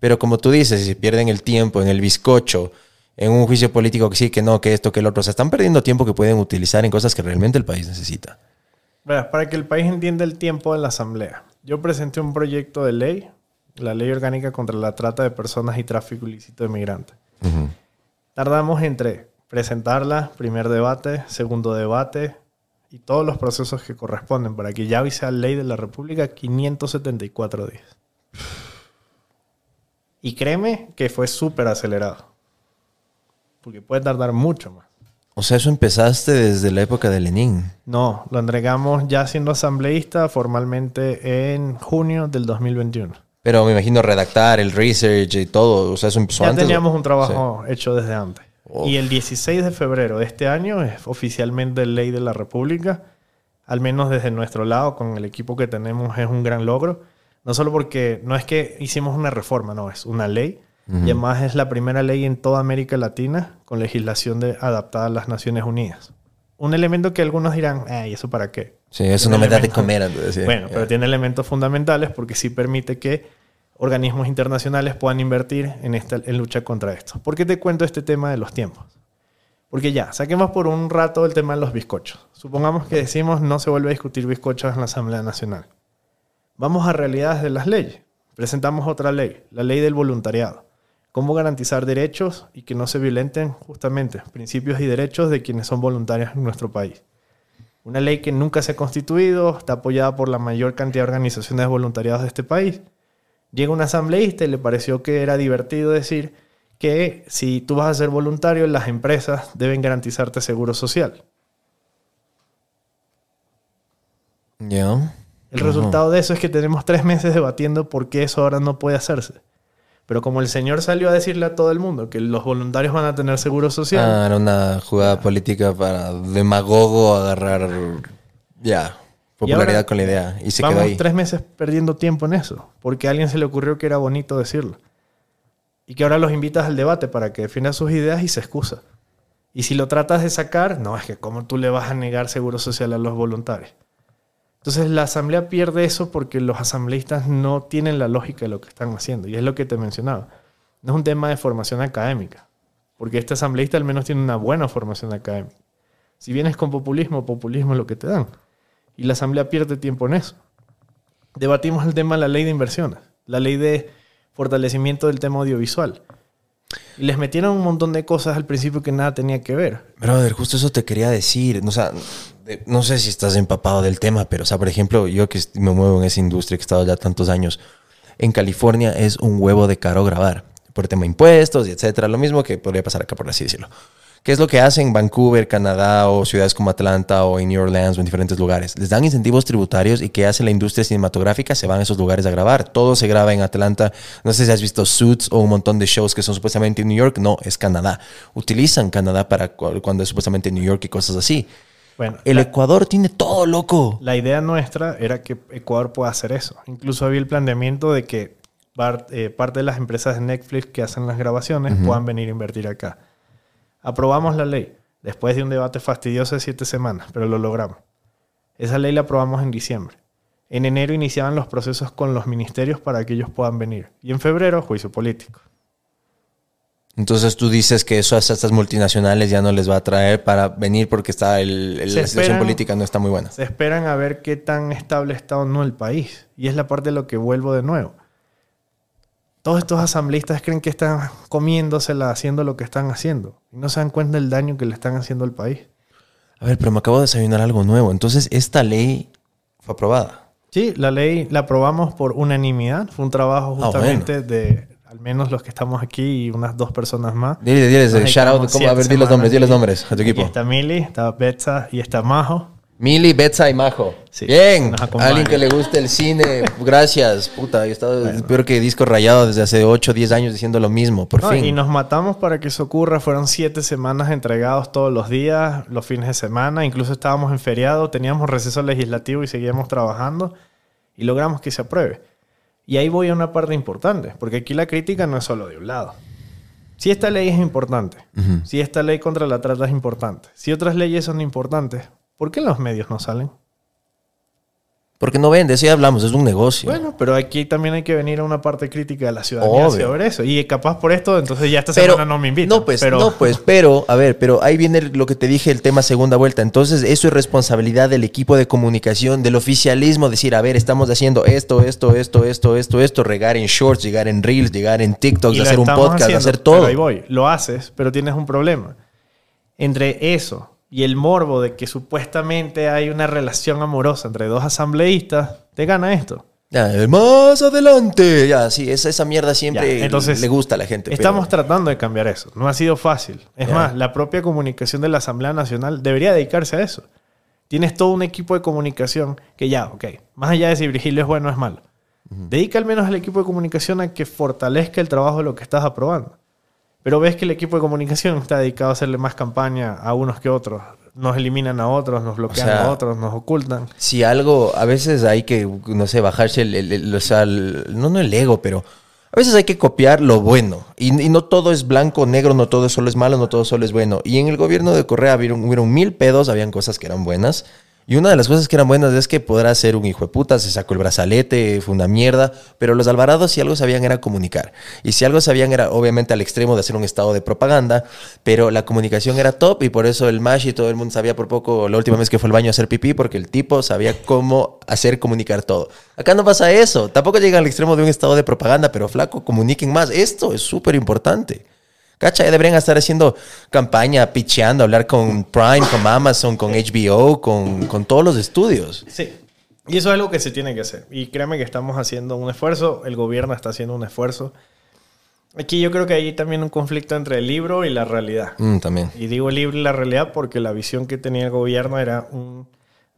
Pero como tú dices, si pierden el tiempo en el bizcocho en un juicio político que sí, que no, que esto, que el otro. O sea, están perdiendo tiempo que pueden utilizar en cosas que realmente el país necesita. Para que el país entienda el tiempo de la asamblea. Yo presenté un proyecto de ley, la ley orgánica contra la trata de personas y tráfico ilícito de migrantes. Tardamos entre presentarla, primer debate, segundo debate y todos los procesos que corresponden para que ya sea ley de la República 574 días. Y créeme que fue súper acelerado. Porque puede tardar mucho más. O sea, eso empezaste desde la época de Lenin. No, lo entregamos ya siendo asambleísta formalmente en junio del 2021. Pero me imagino redactar, el research y todo. O sea, eso empezó Ya antes. teníamos ¿o? un trabajo hecho desde antes. Oh. Y el 16 de febrero de este año es oficialmente ley de la República. Al menos desde nuestro lado, con el equipo que tenemos, es un gran logro. No solo porque no es que hicimos una reforma, no, es una ley. Y además es la primera ley en toda América Latina con legislación de, adaptada a las Naciones Unidas. Un elemento que algunos dirán, ay, ¿eso para qué? Sí, eso Tiene no me da de comer. sí. Bueno, Ya. pero tiene elementos fundamentales porque sí permite que organismos internacionales puedan invertir en, esta, lucha contra esto. ¿Por qué te cuento este tema de los tiempos? Porque ya, saquemos por un rato el tema de los bizcochos. Supongamos que decimos no se vuelve a discutir bizcochos en la Asamblea Nacional. Vamos a realidades de las leyes. Presentamos otra ley, la ley del voluntariado. Cómo garantizar derechos y que no se violenten justamente principios y derechos de quienes son voluntarios en nuestro país. Una ley que nunca se ha constituido, está apoyada por la mayor cantidad de organizaciones de de este país. Llega un asambleísta y le pareció que era divertido decir que si tú vas a ser voluntario, las empresas deben garantizarte seguro social. Ya. El Ajá. resultado de eso es que tenemos tres meses debatiendo por qué eso ahora no puede hacerse. Pero como el señor salió a decirle a todo el mundo que los voluntarios van a tener seguro social, Ah, era una jugada política para demagogo agarrar ya popularidad con la idea y se vamos quedó ahí. tres meses perdiendo tiempo en eso, porque a alguien se le ocurrió que era bonito decirlo. Y que ahora los invitas al debate para que defienda sus ideas y se excusa. Y si lo tratas de sacar, no, es que cómo tú le vas a negar seguro social a los voluntarios. Entonces la asamblea pierde eso porque los asambleístas no tienen la lógica de lo que están haciendo. Y es lo que te mencionaba. No es un tema de formación académica. Porque este asambleísta al menos tiene una buena formación académica. Si vienes con populismo, populismo es lo que te dan. Y la asamblea pierde tiempo en eso. Debatimos el tema de la ley de inversiones, la ley de fortalecimiento del tema audiovisual. Y les metieron un montón de cosas al principio que nada tenía que ver. Brother, justo eso te quería decir. O sea, no sé si estás empapado del tema, pero, o sea, por ejemplo, yo que me muevo en esa industria, que he estado ya tantos años, en California es un huevo de caro grabar, por tema de impuestos y etcétera. Lo mismo que podría pasar acá, por así decirlo. ¿Qué es lo que hacen en Vancouver, Canadá o ciudades como Atlanta o en New Orleans o en diferentes lugares? Les dan incentivos tributarios y ¿qué hace la industria cinematográfica? Se van a esos lugares a grabar. Todo se graba en Atlanta. No sé si has visto Suits o un montón de shows que son supuestamente en New York. No, es Canadá. Utilizan Canadá para cu- cuando es supuestamente en New York y cosas así. Bueno, El la, Ecuador tiene todo loco. la idea nuestra era que Ecuador pueda hacer eso. Incluso había el planteamiento de que eh, parte de las empresas de Netflix que hacen las grabaciones puedan venir a invertir acá. Aprobamos la ley después de un debate fastidioso de siete semanas, pero lo logramos. Esa ley la aprobamos en diciembre. En enero iniciaban los procesos con los ministerios para que ellos puedan venir. Y en febrero, juicio político. Entonces tú dices que eso a estas multinacionales ya no les va a traer para venir porque está el, el- Se la situación esperan- política no está muy buena. Se esperan a ver qué tan estable está o no el país. Y es la parte de lo que vuelvo de nuevo. Todos estos asambleístas creen que están comiéndosela haciendo lo que están haciendo. Y no se dan cuenta del daño que le están haciendo al país. A ver, pero me acabo de desayunar algo nuevo. Entonces, esta ley fue aprobada. Sí, la ley la aprobamos por unanimidad. Fue un trabajo Ah, justamente de al menos los que estamos aquí y unas dos personas más. Dile, diles, Nos shout out. A ver, di los nombres, di los nombres a tu Aquí equipo. está Mili, está Betsa y está Majo. Mili, Betsa y Majo. Sí, Bien. Alguien que le guste el cine. Gracias. Puta, yo he estado peor que disco rayado desde hace 8 o 10 años diciendo lo mismo. Por No, fin. Y nos matamos para que eso ocurra. Fueron siete semanas entregados todos los días, los fines de semana. Incluso estábamos en feriado, teníamos receso legislativo y seguíamos trabajando. Y logramos que se apruebe. Y ahí voy a una parte importante, porque aquí la crítica no es solo de un lado. Si esta ley es importante, Ujú. si esta ley contra la trata es importante, si otras leyes son importantes, ¿por qué en los medios no salen? Porque no vende, eso ya hablamos, es un negocio. Bueno, pero aquí también hay que venir a una parte crítica de la ciudadanía Obvio. sobre eso. Y capaz por esto, entonces ya esta pero, semana no me invitan. No, pues, pero, no, pues, pero, a ver, pero ahí viene lo que te dije, el tema segunda vuelta. Entonces, eso es responsabilidad del equipo de comunicación, del oficialismo, decir, a ver, estamos haciendo esto, esto, esto, esto, esto, esto, regar en shorts, llegar en reels, llegar en TikTok, y lo hacer un podcast, haciendo, hacer pero todo. ahí voy. Lo haces, pero tienes un problema. Entre eso y el morbo de que supuestamente hay una relación amorosa entre dos asambleístas, te gana esto. Ya, más adelante. Ya, sí, esa, esa mierda siempre Ya, entonces, le gusta a la gente. pero- Estamos tratando de cambiar eso. No ha sido fácil. Es Ya. más, la propia comunicación de la Asamblea Nacional debería dedicarse a eso. Tienes todo un equipo de comunicación que ya, ok, más allá de si Virgilio es bueno o es malo, dedica al menos al equipo de comunicación a que fortalezca el trabajo de lo que estás aprobando. Pero ves que el equipo de comunicación está dedicado a hacerle más campaña a unos que otros. Nos eliminan a otros, nos bloquean sea, a otros, nos ocultan. si algo, a veces hay que, no sé, bajarse el, el- el- o sea, el- no, no el ego, pero a veces hay que copiar lo bueno. Y, y no todo es blanco o negro, no todo solo es malo, no todo solo es bueno. Y en el gobierno de Correa hubieron, hubieron mil pedos, habían cosas que eran buenas. Y una de las cosas que eran buenas es que podrá ser un hijo de puta, se sacó el brazalete, fue una mierda. Pero los Alvarados, si algo sabían, era comunicar. Y si algo sabían, era obviamente al extremo de hacer un estado de propaganda. Pero la comunicación era top y por eso el Mash y todo el mundo sabía por poco la última vez que fue al baño a hacer pipí, porque el tipo sabía cómo hacer comunicar todo. Acá no pasa eso. Tampoco llegan al extremo de un estado de propaganda, pero flaco, comuniquen más. Esto es súper importante. Cacha, ya deberían estar haciendo campaña, picheando, hablar con Prime, con Amazon, con HBO, con, con todos los estudios. Sí. Y eso es algo que se tiene que hacer. Y créeme que estamos haciendo un esfuerzo, el gobierno está haciendo un esfuerzo. Aquí yo creo que hay también un conflicto entre el libro y la realidad. Mm, también. Y digo el libro y la realidad porque la visión que tenía el gobierno era un...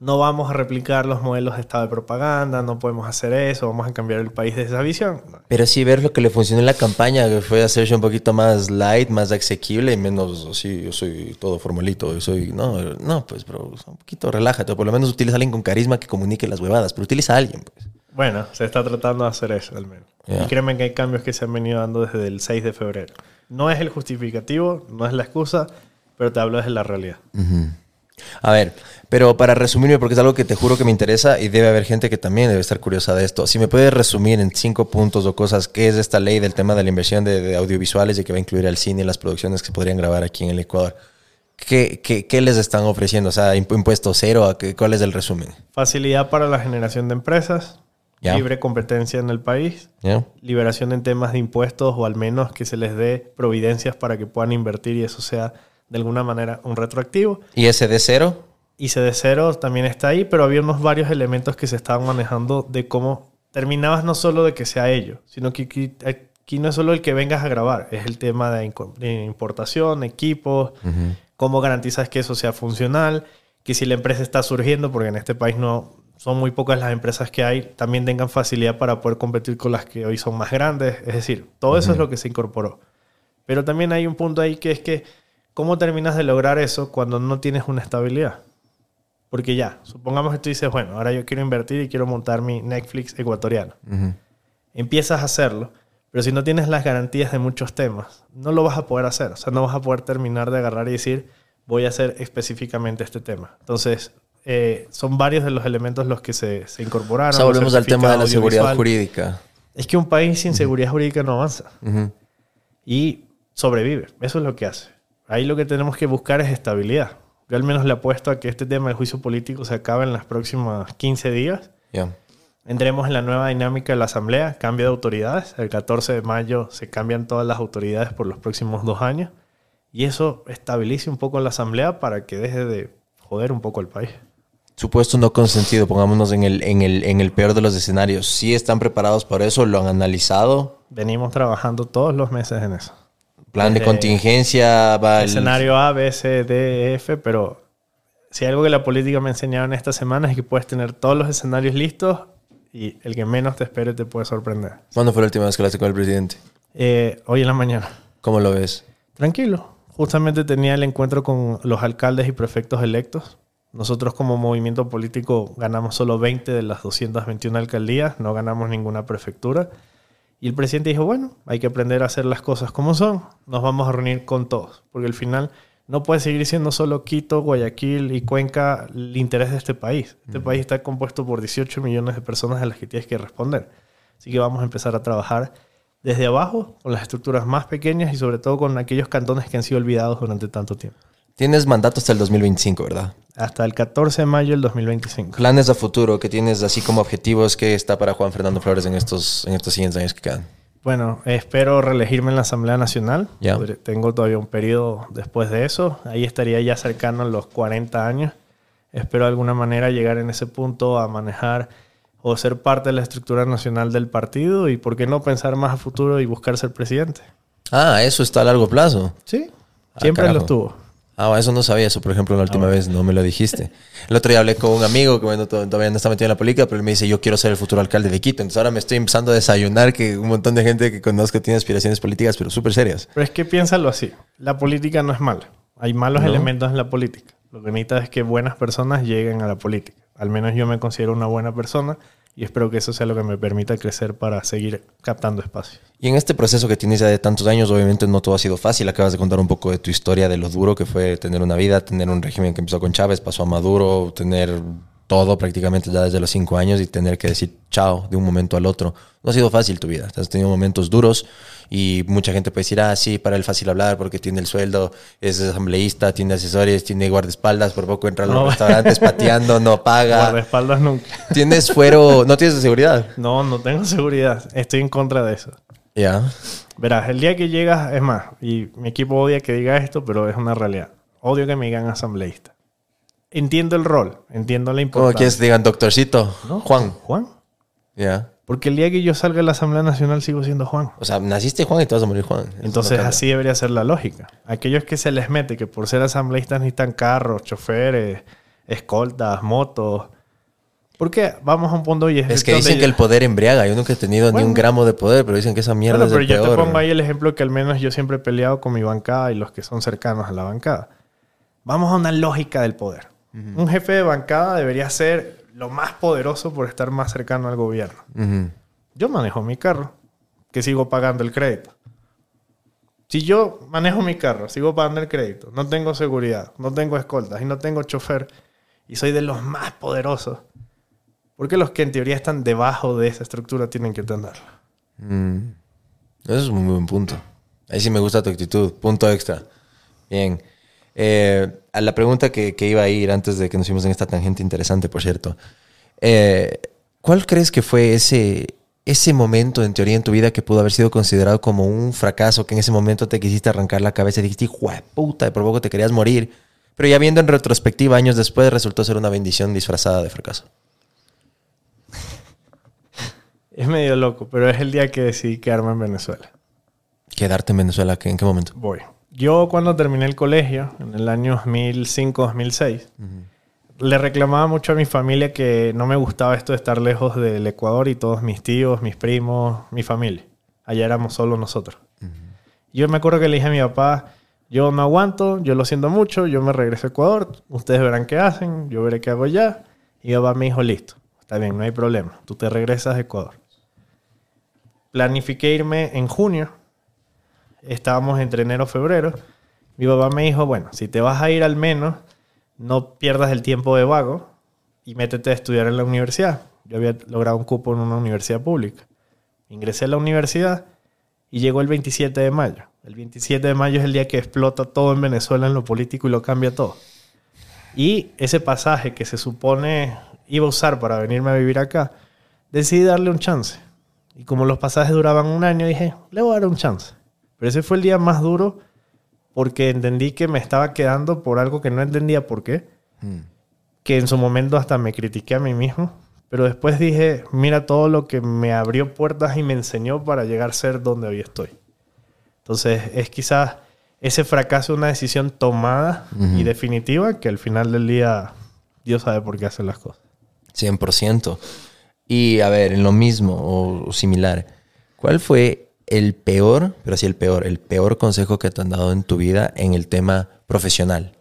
No vamos a replicar los modelos de estado de propaganda, no podemos hacer eso, vamos a cambiar el país de esa visión. Pero sí ver lo que le funcionó en la campaña, que fue hacerse un poquito más light, más asequible y menos así, yo soy todo formalito, yo soy, no, no, pues, bro, un poquito relájate, o por lo menos utiliza a alguien con carisma que comunique las huevadas, pero utiliza a alguien, pues. Bueno, se está tratando de hacer eso al menos. Ya. Y créeme que hay cambios que se han venido dando desde el 6 de febrero. No es el justificativo, no es la excusa, pero te hablo desde la realidad. A ver, pero para resumirme, porque es algo que te juro que me interesa y debe haber gente que también debe estar curiosa de esto. Si me puedes resumir en cinco puntos o cosas, ¿qué es esta ley del tema de la inversión de, de audiovisuales y que va a incluir al cine y las producciones que se podrían grabar aquí en el Ecuador? ¿Qué, qué, qué les están ofreciendo? O sea, impu- impuesto cero, ¿a qué- ¿cuál es el resumen? Facilidad para la generación de empresas, libre competencia en el país, liberación en temas de impuestos o al menos que se les dé providencias para que puedan invertir y eso sea de alguna manera un retroactivo. ¿Y ese de cero? ICD cero también está ahí, pero había unos varios elementos que se estaban manejando de cómo terminabas no solo de que sea ello, sino que aquí, aquí no es solo el que vengas a grabar, es el tema de, de importación, equipos, cómo garantizas que eso sea funcional, que si la empresa está surgiendo, porque en este país no son muy pocas las empresas que hay, también tengan facilidad para poder competir con las que hoy son más grandes. Es decir, todo eso es lo que se incorporó. Pero también hay un punto ahí que es que, ¿cómo terminas de lograr eso cuando no tienes una estabilidad? Porque ya, supongamos que tú dices, bueno, ahora yo quiero invertir y quiero montar mi Netflix ecuatoriano. Empiezas a hacerlo, pero si no tienes las garantías de muchos temas, no lo vas a poder hacer. O sea, no vas a poder terminar de agarrar y decir, voy a hacer específicamente este tema. Entonces, eh, son varios de los elementos los que se, se incorporaron. O sea, volvemos al tema de la seguridad jurídica. Es que un país sin seguridad jurídica no avanza y sobrevive. Eso es lo que hace. Ahí lo que tenemos que buscar es estabilidad. Yo al menos le apuesto a que este tema del juicio político se acabe en las próximas 15 días. Ya. Entremos en la nueva dinámica de la Asamblea, cambio de autoridades. El 14 de mayo se cambian todas las autoridades por los próximos dos años. Y eso estabilice un poco la Asamblea para que deje de joder un poco el país. Supuesto no consentido, pongámonos en el, en, el, en el peor de los escenarios. ¿Sí están preparados para eso? ¿Lo han analizado? Venimos trabajando todos los meses en eso. ¿Plan de Desde- contingencia? Va el- Escenario A, B, C, D, E, F, pero si algo que la política me ha enseñado en esta semana es que puedes tener todos los escenarios listos y el que menos te espere te puede sorprender. ¿Cuándo fue la última vez que hablaste con el presidente? Eh, hoy en la mañana. ¿Cómo lo ves? Tranquilo. Justamente tenía el encuentro con los alcaldes y prefectos electos. Nosotros como movimiento político ganamos solo 20 de las 221 alcaldías, no ganamos ninguna prefectura. Y el presidente dijo, bueno, hay que aprender a hacer las cosas como son, nos vamos a reunir con todos, porque al final no puede seguir siendo solo Quito, Guayaquil y Cuenca el interés de este país. Este país está compuesto por 18 millones de personas a las que tienes que responder. Así que vamos a empezar a trabajar desde abajo, con las estructuras más pequeñas y sobre todo con aquellos cantones que han sido olvidados durante tanto tiempo. Tienes mandato hasta el 2025, ¿verdad? Hasta el 14 de mayo del 2025. Planes a futuro que tienes así como objetivos que está para Juan Fernando Flores en estos, en estos siguientes años que quedan. Bueno, espero reelegirme en la Asamblea Nacional. Podré- Tengo todavía un periodo después de eso. Ahí estaría ya cercano a los 40 años. Espero de alguna manera llegar en ese punto a manejar o ser parte de la estructura nacional del partido y por qué no pensar más a futuro y buscar ser presidente. Ah, eso está a largo plazo. Sí, Ah, siempre lo tuvo. Ah, eso no sabía eso, por ejemplo, la última vez no me lo dijiste. El otro día hablé con un amigo que bueno, to- todavía no está metido en la política, pero él me dice, yo quiero ser el futuro alcalde de Quito. Entonces ahora me estoy empezando a desayunar que un montón de gente que conozco tiene aspiraciones políticas, pero súper serias. Pero es que piénsalo así. La política no es mala. Hay malos No. elementos en la política. Lo que necesita es que buenas personas lleguen a la política. Al menos yo me considero una buena persona y espero que eso sea lo que me permita crecer para seguir captando espacio. Y en este proceso que tienes ya de tantos años, obviamente no todo ha sido fácil. Acabas de contar un poco de tu historia, de lo duro que fue tener una vida, tener un régimen que empezó con Chávez, pasó a Maduro, tener todo prácticamente ya desde los cinco años y tener que decir chao de un momento al otro. No ha sido fácil tu vida. Has tenido momentos duros y mucha gente puede decir, ah, sí, para él fácil hablar porque tiene el sueldo, es asambleísta, tiene asesores, tiene guardaespaldas, por poco entra a los No. restaurantes pateando, no paga. Guardaespaldas nunca. Tienes fuero, no tienes seguridad. No, no tengo seguridad. Estoy en contra de eso. Ya. Verás, el día que llegas, es más, y mi equipo odia que diga esto, pero es una realidad. Odio que me digan asambleísta. Entiendo el rol, entiendo la ¿Cómo importancia. quieres que digan doctorcito? ¿No? Juan. Juan. Ya. Porque el día que yo salga de la Asamblea Nacional sigo siendo Juan. O sea, naciste Juan y te vas a morir Juan. Eso Entonces no así debería ser la lógica. Aquellos que se les mete que por ser asambleístas necesitan carros, choferes, escoltas, motos. ¿Por qué? Vamos a un punto y Es que donde dicen yo- que el poder embriaga. Yo nunca he tenido ni un gramo de poder, pero dicen que esa mierda Bueno, es pero el yo peor. te pongo ahí el ejemplo que al menos yo siempre he peleado con mi bancada y los que son cercanos a la bancada. Vamos a una lógica del poder. Un jefe de bancada debería ser lo más poderoso por estar más cercano al gobierno. Yo manejo mi carro, que sigo pagando el crédito. Si yo manejo mi carro, sigo pagando el crédito, no tengo seguridad, no tengo escoltas y no tengo chofer y soy de los más poderosos, ¿por qué los que en teoría están debajo de esa estructura tienen que tenerla? Mm. Eso es un muy buen punto. Ahí sí me gusta tu actitud. Punto extra. Bien. Eh, a la pregunta que, que iba a ir antes de que nos fuimos en esta tangente interesante, por cierto. Eh, ¿Cuál crees que fue ese, ese momento en teoría en tu vida que pudo haber sido considerado como un fracaso, que en ese momento te quisiste arrancar la cabeza y dijiste, hijo de puta, de por poco te querías morir? Pero ya viendo en retrospectiva, años después, resultó ser una bendición disfrazada de fracaso. Es medio loco, pero es el día que decidí quedarme en Venezuela. Quedarte en Venezuela, ¿qué- ¿en qué momento? Voy. Yo cuando terminé el colegio, en el año 2005-2006, le reclamaba mucho a mi familia que no me gustaba esto de estar lejos del Ecuador y todos mis tíos, mis primos, mi familia. Allá éramos solo nosotros. Yo me acuerdo que le dije a mi papá, yo no aguanto, yo lo siento mucho, yo me regreso a Ecuador, ustedes verán qué hacen, yo veré qué hago allá. Y mi papá me dijo, listo, está bien, no hay problema, tú te regresas a Ecuador. Planifiqué irme en junio, estábamos entre enero febrero. Mi papá me dijo, bueno, si te vas a ir al menos, no pierdas el tiempo de vago y métete a estudiar en la universidad. Yo había logrado un cupo en una universidad pública. Ingresé a la universidad y llegó el 27 de mayo. El 27 de mayo es el día que explota todo en Venezuela en lo político y lo cambia todo. Y ese pasaje que se supone iba a usar para venirme a vivir acá, decidí darle un chance. Y como los pasajes duraban un año, dije, le voy a dar un chance. Pero ese fue el día más duro porque entendí que me estaba quedando por algo que no entendía por qué. Que en su momento hasta me critiqué a mí mismo. Pero después dije, mira todo lo que me abrió puertas y me enseñó para llegar a ser donde hoy estoy. Entonces es quizás ese fracaso una decisión tomada y definitiva que al final del día Dios sabe por qué hace las cosas. 100%. Y a ver, en lo mismo o, o similar, ¿cuál fue el peor, pero sí el peor, el peor consejo que te han dado en tu vida en el tema profesional?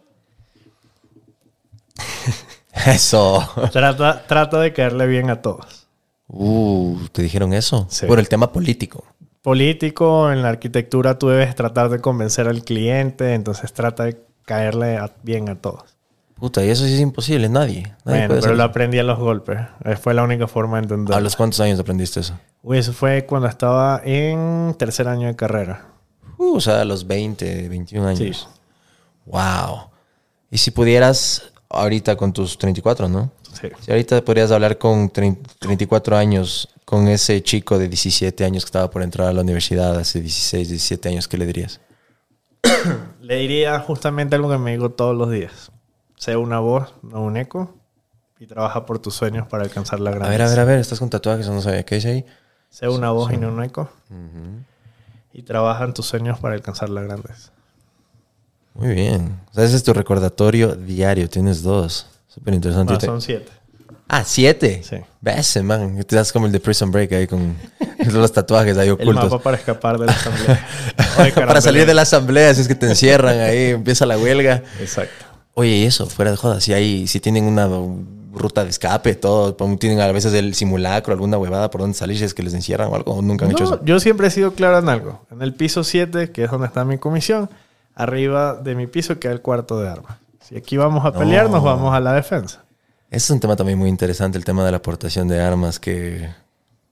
Eso. Trata, trata de caerle bien a todos. Uh, ¿te dijeron eso? Sí. Por el tema político. político, en la arquitectura tú debes tratar de convencer al cliente, entonces trata de caerle a- bien a todos. Puta, y eso sí es imposible, nadie. nadie Bueno, puede pero lo aprendí a los golpes. Eh, Fue la única forma de entenderlo. ¿A los cuántos años aprendiste eso? Uy, eso fue cuando estaba en tercer año de carrera. Uh, o sea, a los 20, 21 años. Sí. Wow. Y si pudieras, ahorita con tus 34, ¿no? Sí. Si ahorita podrías hablar con trein- 34 años, con ese chico de 17 años que estaba por entrar a la universidad hace 16, 17 años, ¿qué le dirías? Le diría justamente algo que me digo todos los días. Sé una voz, no un eco. Y trabaja por tus sueños para alcanzar la A grandeza. ver, a ver, a ver, estás con tatuajes, no sabía. ¿Qué dice ahí? Sé una voz y no un eco. Y trabaja en tus sueños para alcanzar la grandeza. Muy bien. O sea, ese es tu recordatorio diario. Tienes dos. Súper interesante. No, son siete. Ah, siete. Sí. Ves, man. Te das como el de Prison Break ahí con los tatuajes ahí El ocultos. mapa para escapar de la asamblea. Para salir de la asamblea, si es que te encierran ahí, empieza la huelga. Exacto. Oye, y eso, fuera de joda, si hay, si tienen una ruta de escape, todo, tienen a veces el simulacro, alguna huevada por donde salir, si es que les encierran o algo, ¿o nunca han hecho eso. yo siempre he sido claro en algo. En el piso 7, que es donde está mi comisión, arriba de mi piso queda el cuarto de armas. Si aquí vamos a pelear, No. nos vamos a la defensa. Ese es un tema también muy interesante, el tema de la aportación de armas, que,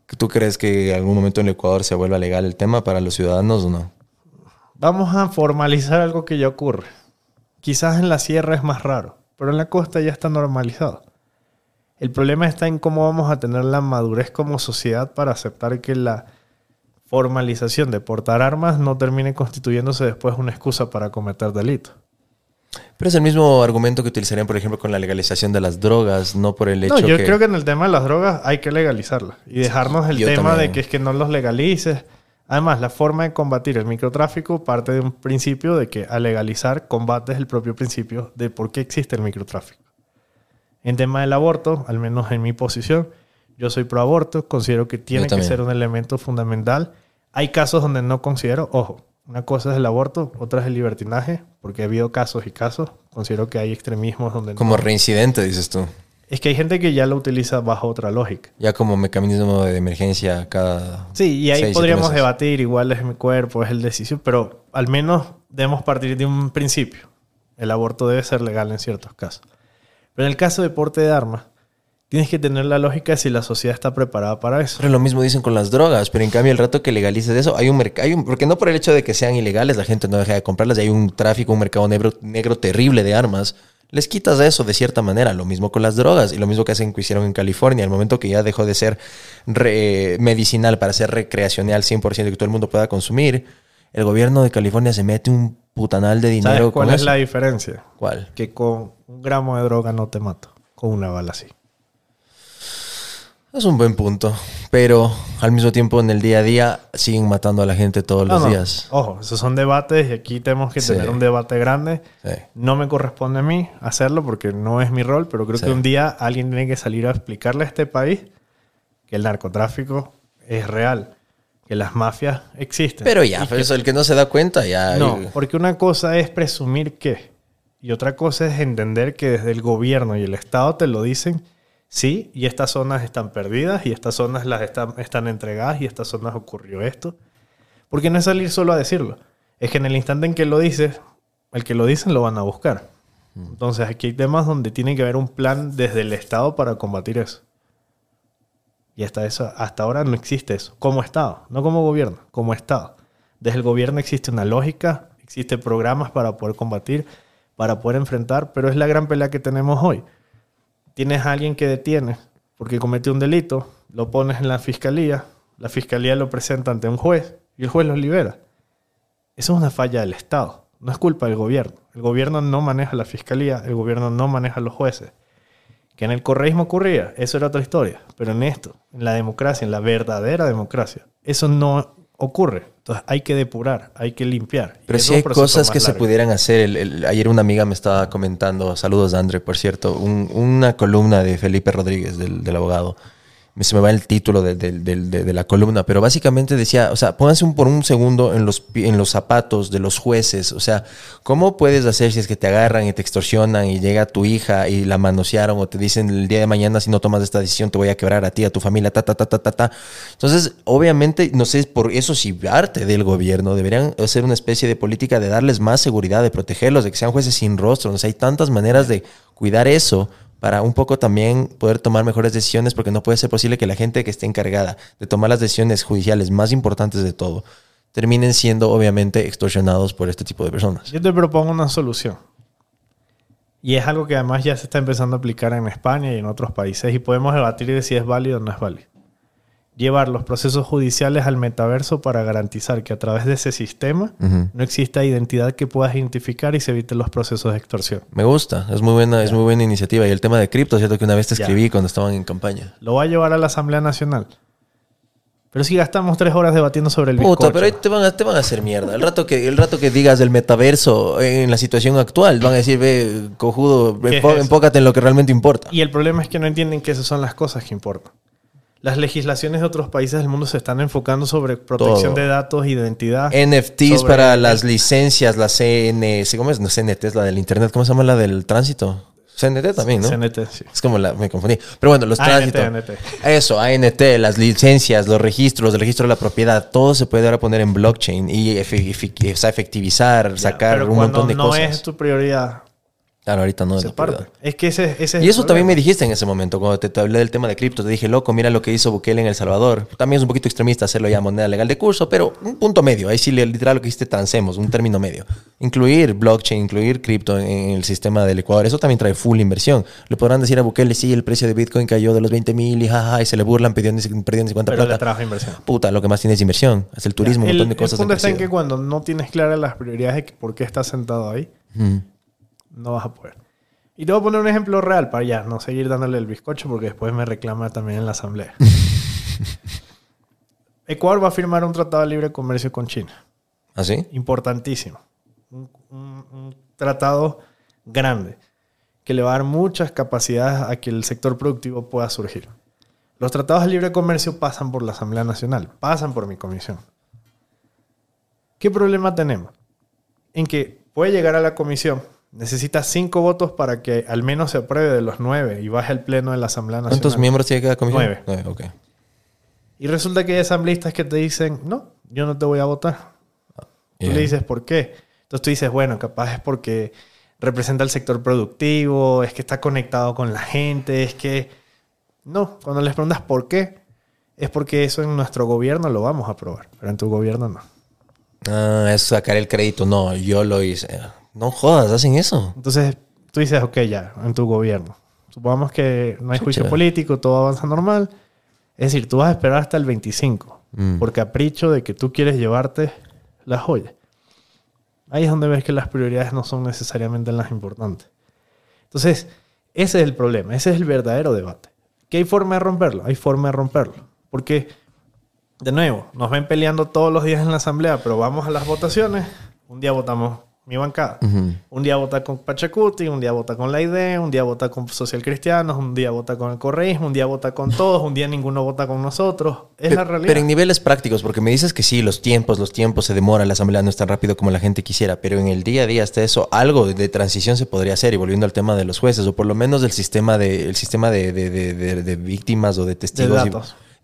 que tú crees que en algún momento en el Ecuador se vuelva legal el tema para los ciudadanos o no. Vamos a formalizar algo que ya ocurre. Quizás en la sierra es más raro, pero en la costa ya está normalizado. El problema está en cómo vamos a tener la madurez como sociedad para aceptar que la formalización de portar armas no termine constituyéndose después una excusa para cometer delitos. Pero es el mismo argumento que utilizarían, por ejemplo, con la legalización de las drogas, no por el hecho No, yo que... creo que en el tema de las drogas hay que legalizarlas y dejarnos el yo tema también. de que es que no los legalices. Además, la forma de combatir el microtráfico parte de un principio de que al legalizar combates el propio principio de por qué existe el microtráfico. En tema del aborto, al menos en mi posición, yo soy pro aborto, considero que tiene que ser un elemento fundamental. Hay casos donde no considero, ojo, una cosa es el aborto, otra es el libertinaje, porque ha habido casos y casos. Considero que hay extremismos donde no- Como reincidente, dices tú. Es que hay gente que ya lo utiliza bajo otra lógica. Ya como mecanismo de emergencia cada... Sí, y ahí seis, podríamos debatir, igual es mi cuerpo, es el decisión, pero al menos debemos partir de un principio. El aborto debe ser legal en ciertos casos. Pero en el caso de porte de armas, tienes que tener la lógica de si la sociedad está preparada para eso. Pero lo mismo dicen con las drogas, pero en cambio el rato que legalices eso, hay un mercado, porque no por el hecho de que sean ilegales la gente no deja de comprarlas, y hay un tráfico, un mercado negro, negro terrible de armas, les quitas eso de cierta manera, lo mismo con las drogas y lo mismo que hacen que hicieron en California, al momento que ya dejó de ser re- medicinal para ser recreacional 100% y que todo el mundo pueda consumir, el gobierno de California se mete un putanal de dinero ¿Sabes cuál con es eso. la diferencia? ¿Cuál? Que con un gramo de droga no te mato, con una bala así. Es un buen punto, pero al mismo tiempo en el día a día siguen matando a la gente todos los No, días. Ojo, esos son debates y aquí tenemos que Sí. tener un debate grande. Sí. No me corresponde a mí hacerlo porque no es mi rol, pero creo Sí. que un día alguien tiene que salir a explicarle a este país que el narcotráfico es real, que las mafias existen. Pero ya, pues, eso, el que no se da cuenta ya. no, porque una cosa es presumir que y otra cosa es entender que desde el gobierno y el Estado te lo dicen, sí, y estas zonas están perdidas y estas zonas las están, están entregadas y estas zonas ocurrió esto. Porque no es salir solo a decirlo, es que en el instante en que lo dices, el que lo dicen lo van a buscar. Entonces aquí hay temas donde tiene que haber un plan desde el Estado para combatir eso. Y hasta, eso, hasta ahora no existe eso, como Estado, no como gobierno, como Estado. Desde el gobierno existe una lógica, existen programas para poder combatir, para poder enfrentar, pero es la gran pelea que tenemos hoy. Tienes a alguien que detiene porque cometió un delito, lo pones en la fiscalía, la fiscalía lo presenta ante un juez y el juez lo libera. Eso es una falla del Estado, no es culpa del gobierno. El gobierno no maneja la fiscalía, el gobierno no maneja los jueces. Que en el correísmo ocurría, eso era otra historia. Pero en esto, en la democracia, en la verdadera democracia, eso no ocurre. Entonces hay que depurar, hay que limpiar. Pero sí un hay cosas que se pudieran hacer. El- el- ayer una amiga me estaba comentando, saludos André, por cierto, un- una columna de Felipe Rodríguez, del, del abogado. Se me va el título de, de- de- de- la columna, pero básicamente decía, o sea, pónganse un, por un segundo en los, en los zapatos de los jueces, o sea, ¿cómo puedes hacer si es que te agarran y te extorsionan y llega tu hija y la manosearon o te dicen el día de mañana si no tomas esta decisión te voy a quebrar a ti, a tu familia, ta, ta, ta, ta, ta, ta? Entonces, obviamente, no sé, por eso si parte del gobierno deberían hacer una especie de política de darles más seguridad, de protegerlos, de que sean jueces sin rostro, no sé, hay tantas maneras de cuidar eso para un poco también poder tomar mejores decisiones, porque no puede ser posible que la gente que esté encargada de tomar las decisiones judiciales más importantes de todo terminen siendo obviamente extorsionados por este tipo de personas. Yo te propongo una solución. Y es algo que además ya se está empezando a aplicar en España y en otros países y podemos debatir de si es válido o no es válido. Llevar los procesos judiciales al metaverso para garantizar que a través de ese sistema no exista identidad que puedas identificar y se eviten los procesos de extorsión. Me gusta, es muy buena, es muy buena iniciativa. Y el tema de cripto, cierto que una vez te escribí cuando estaban en campaña. Lo va a llevar a la Asamblea Nacional. Pero si gastamos tres horas debatiendo sobre el Puta, pero ahí te van, a, te van a hacer mierda. El rato, que, el rato que digas del metaverso en la situación actual, van a decir, ve, cojudo, enfócate en lo que realmente importa. Y el problema es que no entienden que esas son las cosas que importan. Las legislaciones de otros países del mundo se están enfocando sobre protección Todo. de datos, identidad. NFTs para el- las licencias, la CN, ¿cómo es? No, CNT es la del internet, ¿cómo se llama la del tránsito? CNT también, ¿no? CNT, sí. Es como la, me confundí. Pero bueno, los tránsitos. ANT. Eso, ANT, las licencias, los registros, el registro de la propiedad, todo se puede ahora poner en blockchain y efectivizar, Ya, sacar pero un montón de no cosas. es tu prioridad, Claro, ahorita no es se parte. Es que ese, ese es Y el eso también me dijiste en ese momento, cuando te, te hablé del tema de cripto. Te dije, loco, mira lo que hizo Bukele en El Salvador. También es un poquito extremista hacerlo ya moneda legal de curso, pero un punto medio. Ahí sí, le- literal, lo que hiciste, transemos, un término medio. Incluir blockchain, incluir cripto en, el sistema del Ecuador, eso también trae full inversión. Le podrán decir a Bukele, sí, el precio de Bitcoin cayó de los 20 mil y jaja, y se le burlan pidiendo, perdiendo 50 Pero le plata. trajo inversión. Puta, lo que más tiene es inversión. Es el turismo, un el, montón de el cosas. punto han está en que cuando no tienes claras las prioridades de por qué estás sentado ahí, Ujú. No vas a poder. Y te voy a poner un ejemplo real para ya no seguir dándole el bizcocho porque después me reclama también en la asamblea. Ecuador va a firmar un tratado de libre comercio con China. ¿Ah, sí? Importantísimo. Un, un- un tratado grande que le va a dar muchas capacidades a que el sector productivo pueda surgir. Los tratados de libre comercio pasan por la Asamblea Nacional, pasan por mi comisión. ¿Qué problema tenemos? En que puede llegar a la comisión, necesita cinco votos para que al menos se apruebe de los nueve y baje al pleno de la Asamblea Nacional. ¿Cuántos miembros tiene cada comisión? Nueve. Nueve, ok. Y resulta que hay asambleístas que te dicen, no, yo no te voy a votar. Tú le dices, ¿por qué? Entonces tú dices, bueno, capaz es porque representa el sector productivo, es que está conectado con la gente, es que... No, cuando les preguntas por qué, es porque eso en nuestro gobierno lo vamos a aprobar, pero en tu gobierno no. Ah, es sacar el crédito. No, yo lo hice. No jodas, hacen eso. Entonces tú dices, ok, ya, en tu gobierno. Supongamos que no hay juicio Chucha. político, todo avanza normal. Es decir, tú vas a esperar hasta el 25 Mm. por capricho de que tú quieres llevarte la joya. Ahí es donde ves que las prioridades no son necesariamente las importantes. Entonces, ese es el problema, ese es el verdadero debate. ¿Que hay forma de romperlo? Hay forma de romperlo. Porque, de nuevo, nos ven peleando todos los días en la asamblea, pero vamos a las votaciones. Un día votamos mi bancada. Un día vota con Pachacuti, un día vota con la ID, un día vota con Social Cristianos, un día vota con el correísmo, un día vota con todos, un día ninguno vota con nosotros. Es Pe- la realidad. Pero en niveles prácticos, porque me dices que sí, los tiempos, los tiempos se demoran, la asamblea no es tan rápido como la gente quisiera, pero en el día a día hasta eso, algo de, transición se podría hacer, y volviendo al tema de los jueces, o por lo menos del sistema de, el sistema de, de- de- de- víctimas o de testigos.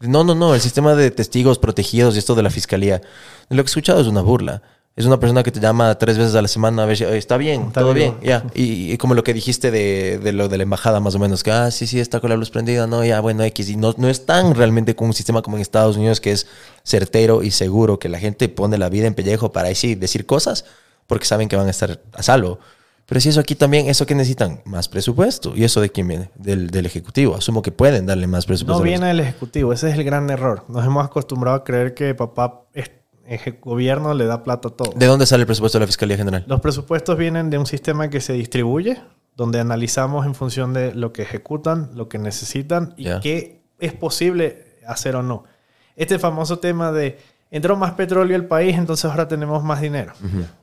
y- no, no, no, el sistema de testigos protegidos y esto de la fiscalía. Lo que he escuchado es una burla. Es una persona que te llama tres veces a la semana a ver si "Oye, está bien, Está todo bien, ya. Y, y como lo que dijiste de, de lo de la embajada, más o menos, que, ah, sí, sí, está con la luz prendida, no, ya, bueno, X. Y no, no es tan realmente con un sistema como en Estados Unidos que es certero y seguro, que la gente pone la vida en pellejo para ahí sí decir cosas porque saben que van a estar a salvo. Pero si eso aquí también, ¿eso que necesitan? Más presupuesto. ¿Y eso de quién viene? Del, del Ejecutivo. Asumo que pueden darle más presupuesto. No viene del Ejecutivo, ese es el gran error. Nos hemos acostumbrado a creer que papá, es- eje- gobierno, le da plata a todo. ¿De dónde sale el presupuesto de la Fiscalía General? Los presupuestos vienen de un sistema que se distribuye, donde analizamos en función de lo que ejecutan, lo que necesitan y qué es posible hacer o no. Este famoso tema de entró más petróleo al país, entonces ahora tenemos más dinero.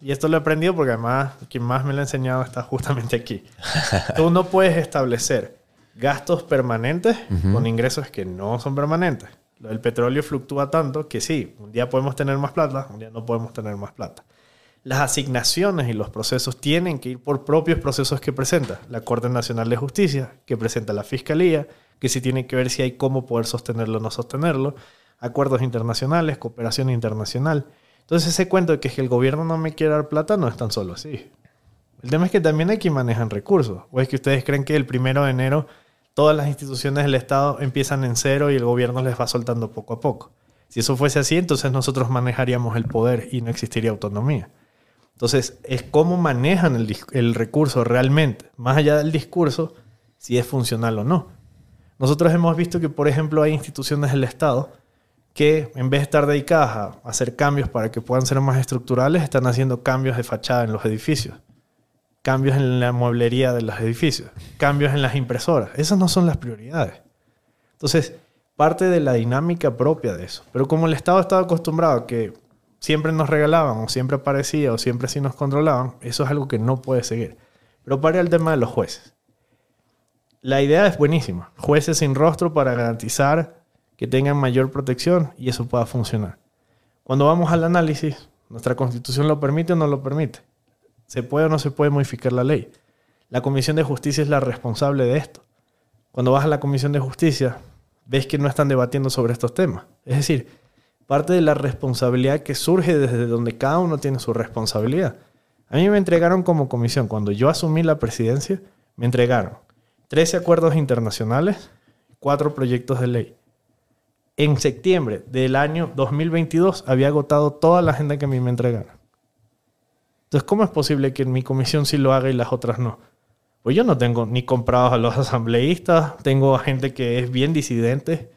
Y esto lo he aprendido porque además quien más me lo ha enseñado está justamente aquí. Tú no puedes establecer gastos permanentes con ingresos que no son permanentes. Lo del petróleo fluctúa tanto que sí, un día podemos tener más plata, un día no podemos tener más plata. Las asignaciones y los procesos tienen que ir por propios procesos que presenta la Corte Nacional de Justicia, que presenta la Fiscalía, que sí tiene que ver si hay cómo poder sostenerlo o no sostenerlo, acuerdos internacionales, cooperación internacional. Entonces ese cuento de que, es que el gobierno no me quiere dar plata no es tan solo así. El tema es que también hay quien manejan recursos. ¿O es que ustedes creen que el primero de enero todas las instituciones del Estado empiezan en cero y el gobierno les va soltando poco a poco? Si eso fuese así, entonces nosotros manejaríamos el poder y no existiría autonomía. Entonces, es cómo manejan el, recurso realmente, más allá del discurso, si es funcional o no. Nosotros hemos visto que, por ejemplo, hay instituciones del Estado que, en vez de estar dedicadas a hacer cambios para que puedan ser más estructurales, están haciendo cambios de fachada en los edificios, cambios en la mueblería de los edificios, cambios en las impresoras. Esas no son las prioridades. Entonces, parte de la dinámica propia de eso. Pero como el Estado estaba acostumbrado a que siempre nos regalaban o siempre aparecía o siempre sí nos controlaban, eso es algo que no puede seguir. Pero para el tema de los jueces. La idea es buenísima. Jueces sin rostro para garantizar que tengan mayor protección y eso pueda funcionar. Cuando vamos al análisis, ¿nuestra constitución lo permite o no lo permite? ¿Se puede o no se puede modificar la ley? La Comisión de Justicia es la responsable de esto. Cuando vas a la Comisión de Justicia, ves que no están debatiendo sobre estos temas. Es decir, parte de la responsabilidad que surge desde donde cada uno tiene su responsabilidad. A mí me entregaron como comisión, cuando yo asumí la presidencia, me entregaron 13 acuerdos internacionales, 4 proyectos de ley. En septiembre del año 2022 había agotado toda la agenda que a mí me entregaron. Entonces, ¿cómo es posible que mi comisión sí lo haga y las otras no? Pues yo no tengo ni comprados a los asambleístas, tengo a gente que es bien disidente,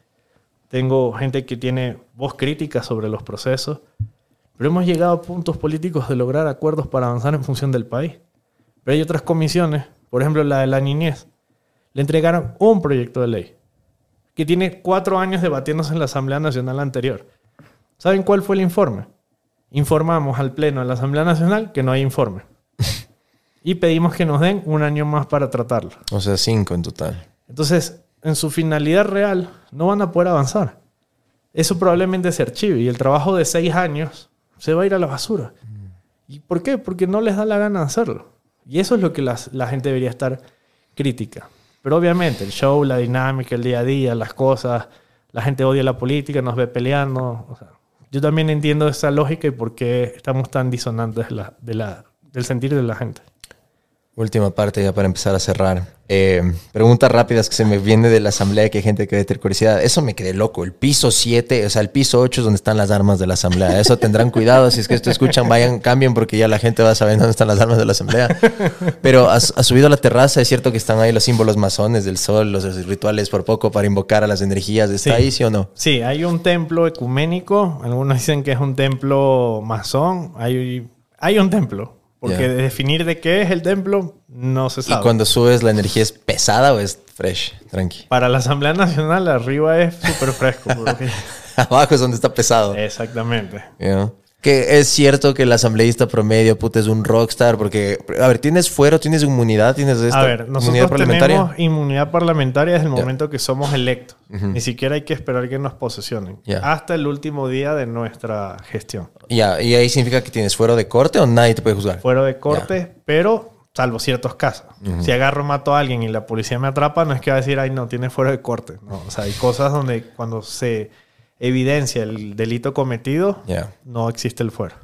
tengo gente que tiene voz crítica sobre los procesos, pero hemos llegado a puntos políticos de lograr acuerdos para avanzar en función del país. Pero hay otras comisiones, por ejemplo la de la niñez, le entregaron un proyecto de ley que tiene cuatro años debatiéndose en la Asamblea Nacional anterior. ¿Saben cuál fue el informe? Informamos al Pleno de la Asamblea Nacional que no hay informe. y pedimos que nos den un año más para tratarlo. O sea, cinco en total. Entonces, en su finalidad real, no van a poder avanzar. Eso probablemente se archive y el trabajo de seis años se va a ir a la basura. ¿Y por qué? Porque no les da la gana de hacerlo. Y eso es lo que las- la gente debería estar crítica. Pero obviamente, el show, la dinámica, el día a día, las cosas, la gente odia la política, nos ve peleando. o sea, yo también entiendo esa lógica y por qué estamos tan disonantes de la- de la- del sentir de la gente. Última parte ya para empezar a cerrar. Eh, preguntas rápidas que se me viene de la asamblea que hay gente que debe tener curiosidad. Eso me quedé loco. El piso 7, o sea, el piso 8 es donde están las armas de la asamblea. Eso tendrán cuidado. Si es que esto escuchan, vayan, cambien porque ya la gente va sabiendo dónde están las armas de la asamblea. Pero has, has subido a la terraza. Es cierto que están ahí los símbolos masones del sol, los rituales por poco para invocar a las energías. ¿Está Sí. ahí, sí o no? Sí, hay un templo ecuménico. Algunos dicen que es un templo masón. Hay, hay un templo. Porque Ya. definir de qué es el templo no se Y sabe. cuando subes, ¿la energía es pesada o es fresh? Tranqui. Para la Asamblea Nacional, arriba es súper fresco. porque- Abajo es donde está pesado. Exactamente. Ya. Que es cierto que el asambleísta promedio, puta, es un rockstar, porque, a ver, ¿tienes fuero, tienes inmunidad, tienes esta A ver, inmunidad nosotros parlamentaria? tenemos inmunidad parlamentaria desde el momento que somos electos. Ni siquiera hay que esperar que nos posesionen. Hasta el último día de nuestra gestión. Ya, y ahí significa que tienes fuero de corte o nadie te puede juzgar. Fuera de corte, pero salvo ciertos casos. Si agarro, mato a alguien y la policía me atrapa, no es que va a decir, ay, no, tiene fuera de corte. No, o sea, hay cosas donde cuando se evidencia el delito cometido, Ya. no existe el fuero.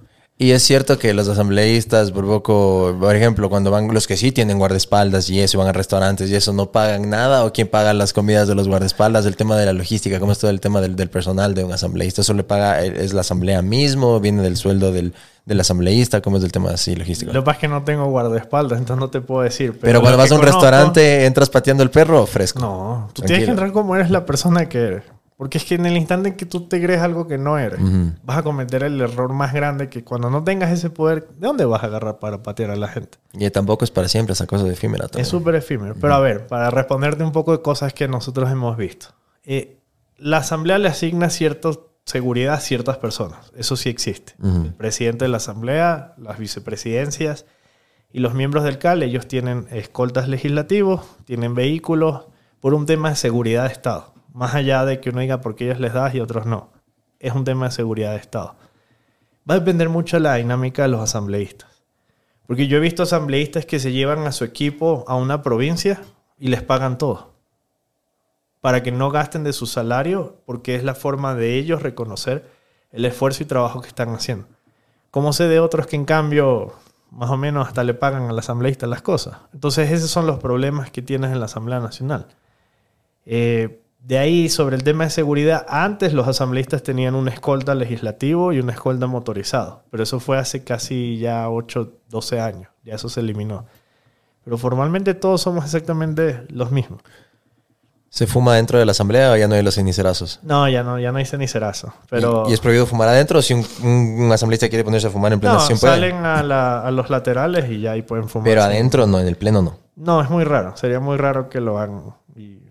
Y es cierto que los asambleístas, por poco, por ejemplo, cuando van los que sí tienen guardaespaldas y eso, van a restaurantes y eso, no pagan nada, o quién paga las comidas de los guardaespaldas, el tema de la logística, cómo es todo el tema del, del personal de un asambleísta, eso le paga, eh, es la asamblea mismo, viene del sueldo del, del asambleísta, cómo es el tema así logístico. Lo que pasa es que no tengo guardaespaldas, entonces no te puedo decir. Pero, Pero cuando vas a un conozco- restaurante, entras pateando el perro, fresco. No, tú tienes Tranquilo. que entrar como eres la persona que eres. Porque es que en el instante en que tú te crees algo que no eres, vas a cometer el error más grande que cuando no tengas ese poder, ¿de dónde vas a agarrar para patear a la gente? Y tampoco es para siempre esa cosa efímera. también. Es súper efímero. Pero a ver, para responderte un poco de cosas que nosotros hemos visto. Eh, la asamblea le asigna cierta seguridad a ciertas personas. Eso sí existe. El presidente de la asamblea, las vicepresidencias y los miembros del CAL, ellos tienen escoltas legislativos, tienen vehículos, por un tema de seguridad de Estado. Más allá de que uno diga por qué ellos les das y otros no. Es un tema de seguridad de Estado. Va a depender mucho de la dinámica de los asambleístas. Porque yo he visto asambleístas que se llevan a su equipo a una provincia y les pagan todo. Para que no gasten de su salario, porque es la forma de ellos reconocer el esfuerzo y trabajo que están haciendo. Como sé de otros que en cambio más o menos hasta le pagan al asambleísta las cosas. Entonces esos son los problemas que tienes en la Asamblea Nacional. Eh, de ahí, sobre el tema de seguridad, antes los asambleístas tenían un escolta legislativo y un escolta motorizado, pero eso fue hace casi ya 8, 12 años, ya eso se eliminó. Pero formalmente todos somos exactamente los mismos. ¿Se fuma dentro de la asamblea o ya no hay los cenicerazos? No, ya no, ya no hay cenicerazo. Pero... ¿Y, y es prohibido fumar adentro o si un, un- un asambleísta quiere ponerse a fumar en plena no, salen a, la- a los laterales y ya ahí pueden fumar. Pero adentro no, en el pleno no. No, es muy raro. Sería muy raro que lo hagan.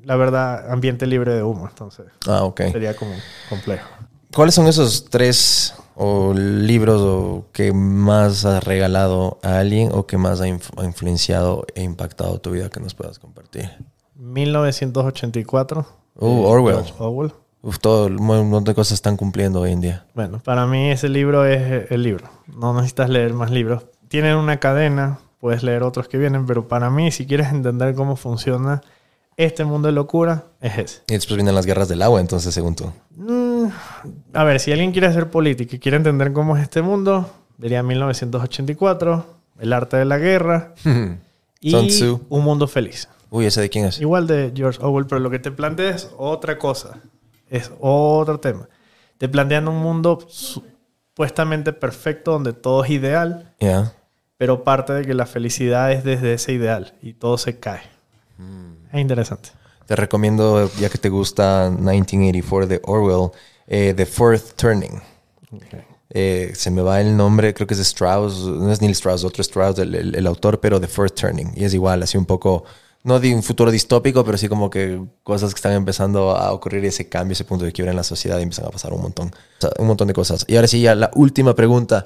La verdad, ambiente libre de humo. Entonces, Ah, ok. sería como complejo. ¿Cuáles son esos tres o libros o que más has regalado a alguien o que más ha inf- ha influenciado e impactado tu vida que nos puedas compartir? 1984. Uh, Orwell. Orwell. Uf, todo un montón de cosas están cumpliendo hoy en día. Bueno, para mí ese libro es el libro. No necesitas leer más libros. Tienen una cadena, puedes leer otros que vienen, pero para mí, si quieres entender cómo funciona este mundo de locura, es ese. Y después vienen las guerras del agua, entonces, según tú. Mm, a ver, si alguien quiere hacer política y quiere entender cómo es este mundo, diría 1984, El arte de la guerra y Tzu. Un mundo feliz. Uy, ¿ese de quién es? Igual de George Orwell, pero lo que te plantea es otra cosa. Es otro tema. Te plantean un mundo supuestamente perfecto donde todo es ideal, Ya. pero parte de que la felicidad es desde ese ideal y todo se cae. Es interesante. Te recomiendo, ya que te gusta 1984 de Orwell, eh, The Fourth Turning. Eh, se me va el nombre, creo que es Strauss, no es Neil Strauss, otro Strauss, el, el- el autor, pero The Fourth Turning. Y es igual, así un poco, no de un futuro distópico, pero sí como que cosas que están empezando a ocurrir y ese cambio, ese punto de quiebra en la sociedad y empiezan a pasar un montón, o sea, un montón de cosas. Y ahora sí, ya la última pregunta.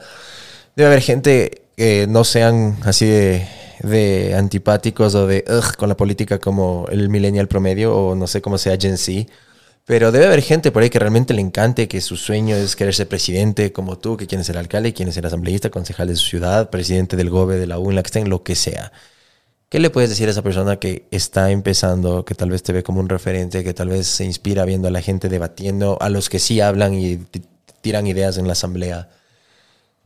Debe haber gente que no sean así de, de antipáticos o de "Ugh", con la política como el millennial promedio o no sé cómo sea Gen Z. Pero debe haber gente por ahí que realmente le encante, que su sueño es querer ser presidente como tú, que quiere ser alcalde, quiere ser asambleísta, concejal de su ciudad, presidente del GOBE, de la U, en la que estén, lo que sea. ¿Qué le puedes decir a esa persona que está empezando, que tal vez te ve como un referente, que tal vez se inspira viendo a la gente debatiendo, a los que sí hablan y tiran ideas en la asamblea?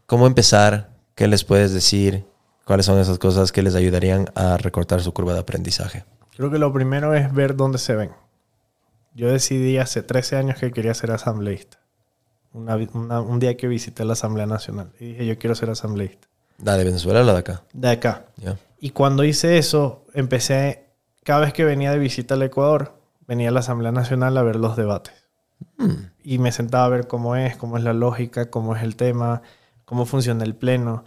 ¿Cómo empezar? ¿Qué les puedes decir? ¿Cuáles son esas cosas que les ayudarían a recortar su curva de aprendizaje? Creo que lo primero es ver dónde se ven. Yo decidí hace 13 años que quería ser asambleísta. Una una- un día que visité la Asamblea Nacional y dije, yo quiero ser asambleísta. ¿La de Venezuela o la de acá? De acá. Ya. Y cuando hice eso, empecé, cada vez que venía de visita al Ecuador, venía a la Asamblea Nacional a ver los debates. Y me sentaba a ver cómo es, cómo es la lógica, cómo es el tema, cómo funciona el pleno.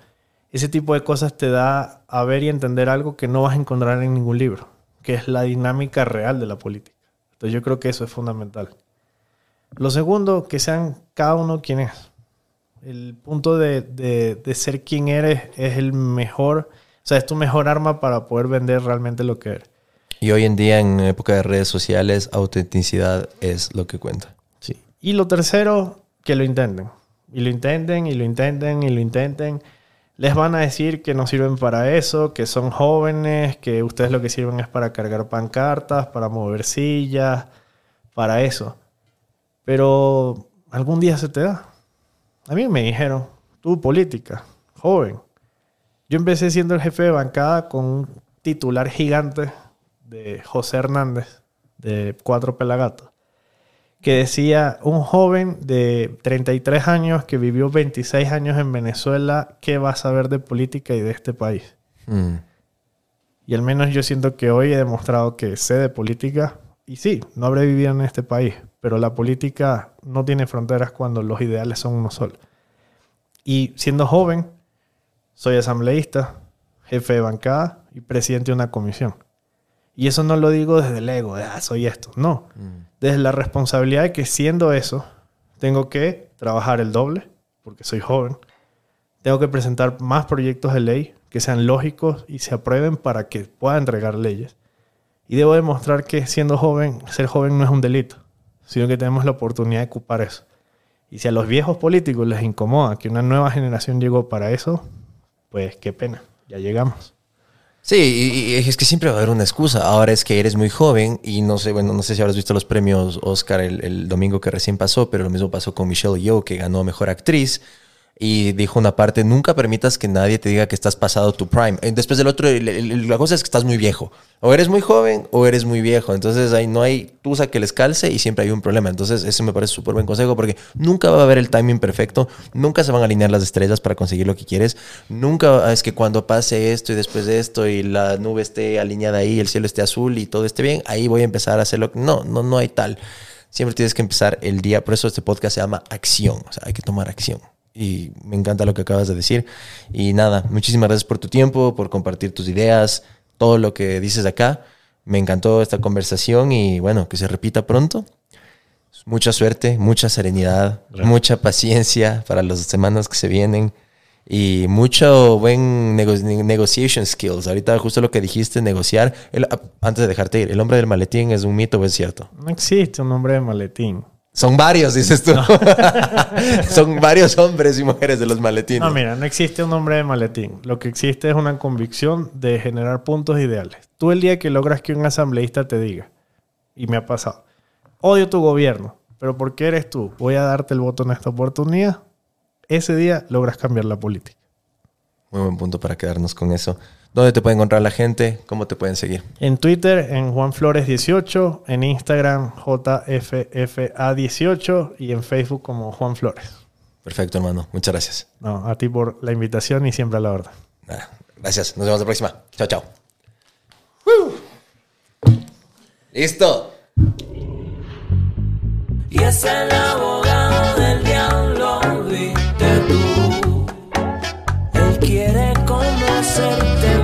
Ese tipo de cosas te da a ver y entender algo que no vas a encontrar en ningún libro, que es la dinámica real de la política. Entonces yo creo que eso es fundamental. Lo segundo, que sean cada uno quien es. El punto de, de- de ser quien eres es el mejor, o sea, es tu mejor arma para poder vender realmente lo que eres. Y hoy en día, en época de redes sociales, autenticidad es lo que cuenta. Sí. Y lo tercero, que lo intenten. Y lo intenten, y lo intenten, y lo intenten. Les van a decir que no sirven para eso, que son jóvenes, que ustedes lo que sirven es para cargar pancartas, para mover sillas, para eso. Pero algún día se te da. A mí me dijeron, tú política, joven. Yo empecé siendo el jefe de bancada con un titular gigante de José Hernández, de Cuatro Pelagatos que decía un joven de 33 años que vivió 26 años en Venezuela, ¿qué va a saber de política y de este país? Mm. Y al menos yo siento que hoy he demostrado que sé de política y sí, no habré vivido en este país, pero la política no tiene fronteras cuando los ideales son uno solo. Y siendo joven, soy asambleísta, jefe de bancada y presidente de una comisión. Y eso no lo digo desde el ego, de, ah, soy esto. No, desde la responsabilidad de que siendo eso, tengo que trabajar el doble, porque soy joven. Tengo que presentar más proyectos de ley que sean lógicos y se aprueben para que pueda entregar leyes. Y debo demostrar que siendo joven, ser joven no es un delito, sino que tenemos la oportunidad de ocupar eso. Y si a los viejos políticos les incomoda que una nueva generación llegó para eso, pues qué pena, ya llegamos. Sí, y, es que siempre va a haber una excusa. Ahora es que eres muy joven y no sé, bueno, no sé si habrás visto los premios Oscar el, el domingo que recién pasó, pero lo mismo pasó con Michelle Yeoh, que ganó Mejor Actriz. Y dijo una parte, nunca permitas que nadie te diga que estás pasado tu prime. Eh, Después del otro, la cosa es que estás muy viejo. O eres muy joven o eres muy viejo. Entonces ahí no hay tusa que les calce y siempre hay un problema. Entonces ese me parece súper buen consejo porque nunca va a haber el timing perfecto. Nunca se van a alinear las estrellas para conseguir lo que quieres. Nunca es que cuando pase esto y después de esto y la nube esté alineada ahí, el cielo esté azul y todo esté bien, ahí voy a empezar a hacerlo. No, no, no hay tal. Siempre tienes que empezar el día. Por eso este podcast se llama Acción. O sea, hay que tomar acción. Y me encanta lo que acabas de decir. Y nada, muchísimas gracias por tu tiempo, por compartir tus ideas, todo lo que dices acá. Me encantó esta conversación y bueno, que se repita pronto. Mucha suerte, mucha serenidad, mucha paciencia para las semanas que se vienen y mucho buen nego- ne- negotiation skills. Ahorita justo lo que dijiste, negociar. El- antes de dejarte ir, ¿el hombre del maletín es un mito o es cierto? No existe un nombre de maletín. Son varios, dices tú. Son varios hombres y mujeres de los maletines. No, mira, no existe un nombre de maletín. Lo que existe es una convicción de generar puntos ideales. Tú el día que logras que un asambleísta te diga, y me ha pasado, odio tu gobierno, pero ¿por qué eres tú? Voy a darte el voto en esta oportunidad. Ese día logras cambiar la política. Muy buen punto para quedarnos con eso. ¿Dónde te puede encontrar la gente? ¿Cómo te pueden seguir? En Twitter, en Juan Flores 18, en Instagram, JFFA18 y en Facebook como Juan Flores. Perfecto, hermano. Muchas gracias. No, a ti por la invitación y siempre a la verdad. Nada, Gracias. Nos vemos la próxima. Chao, chao. Listo. Y es el abogado del diablo, viste tú. Él quiere conocer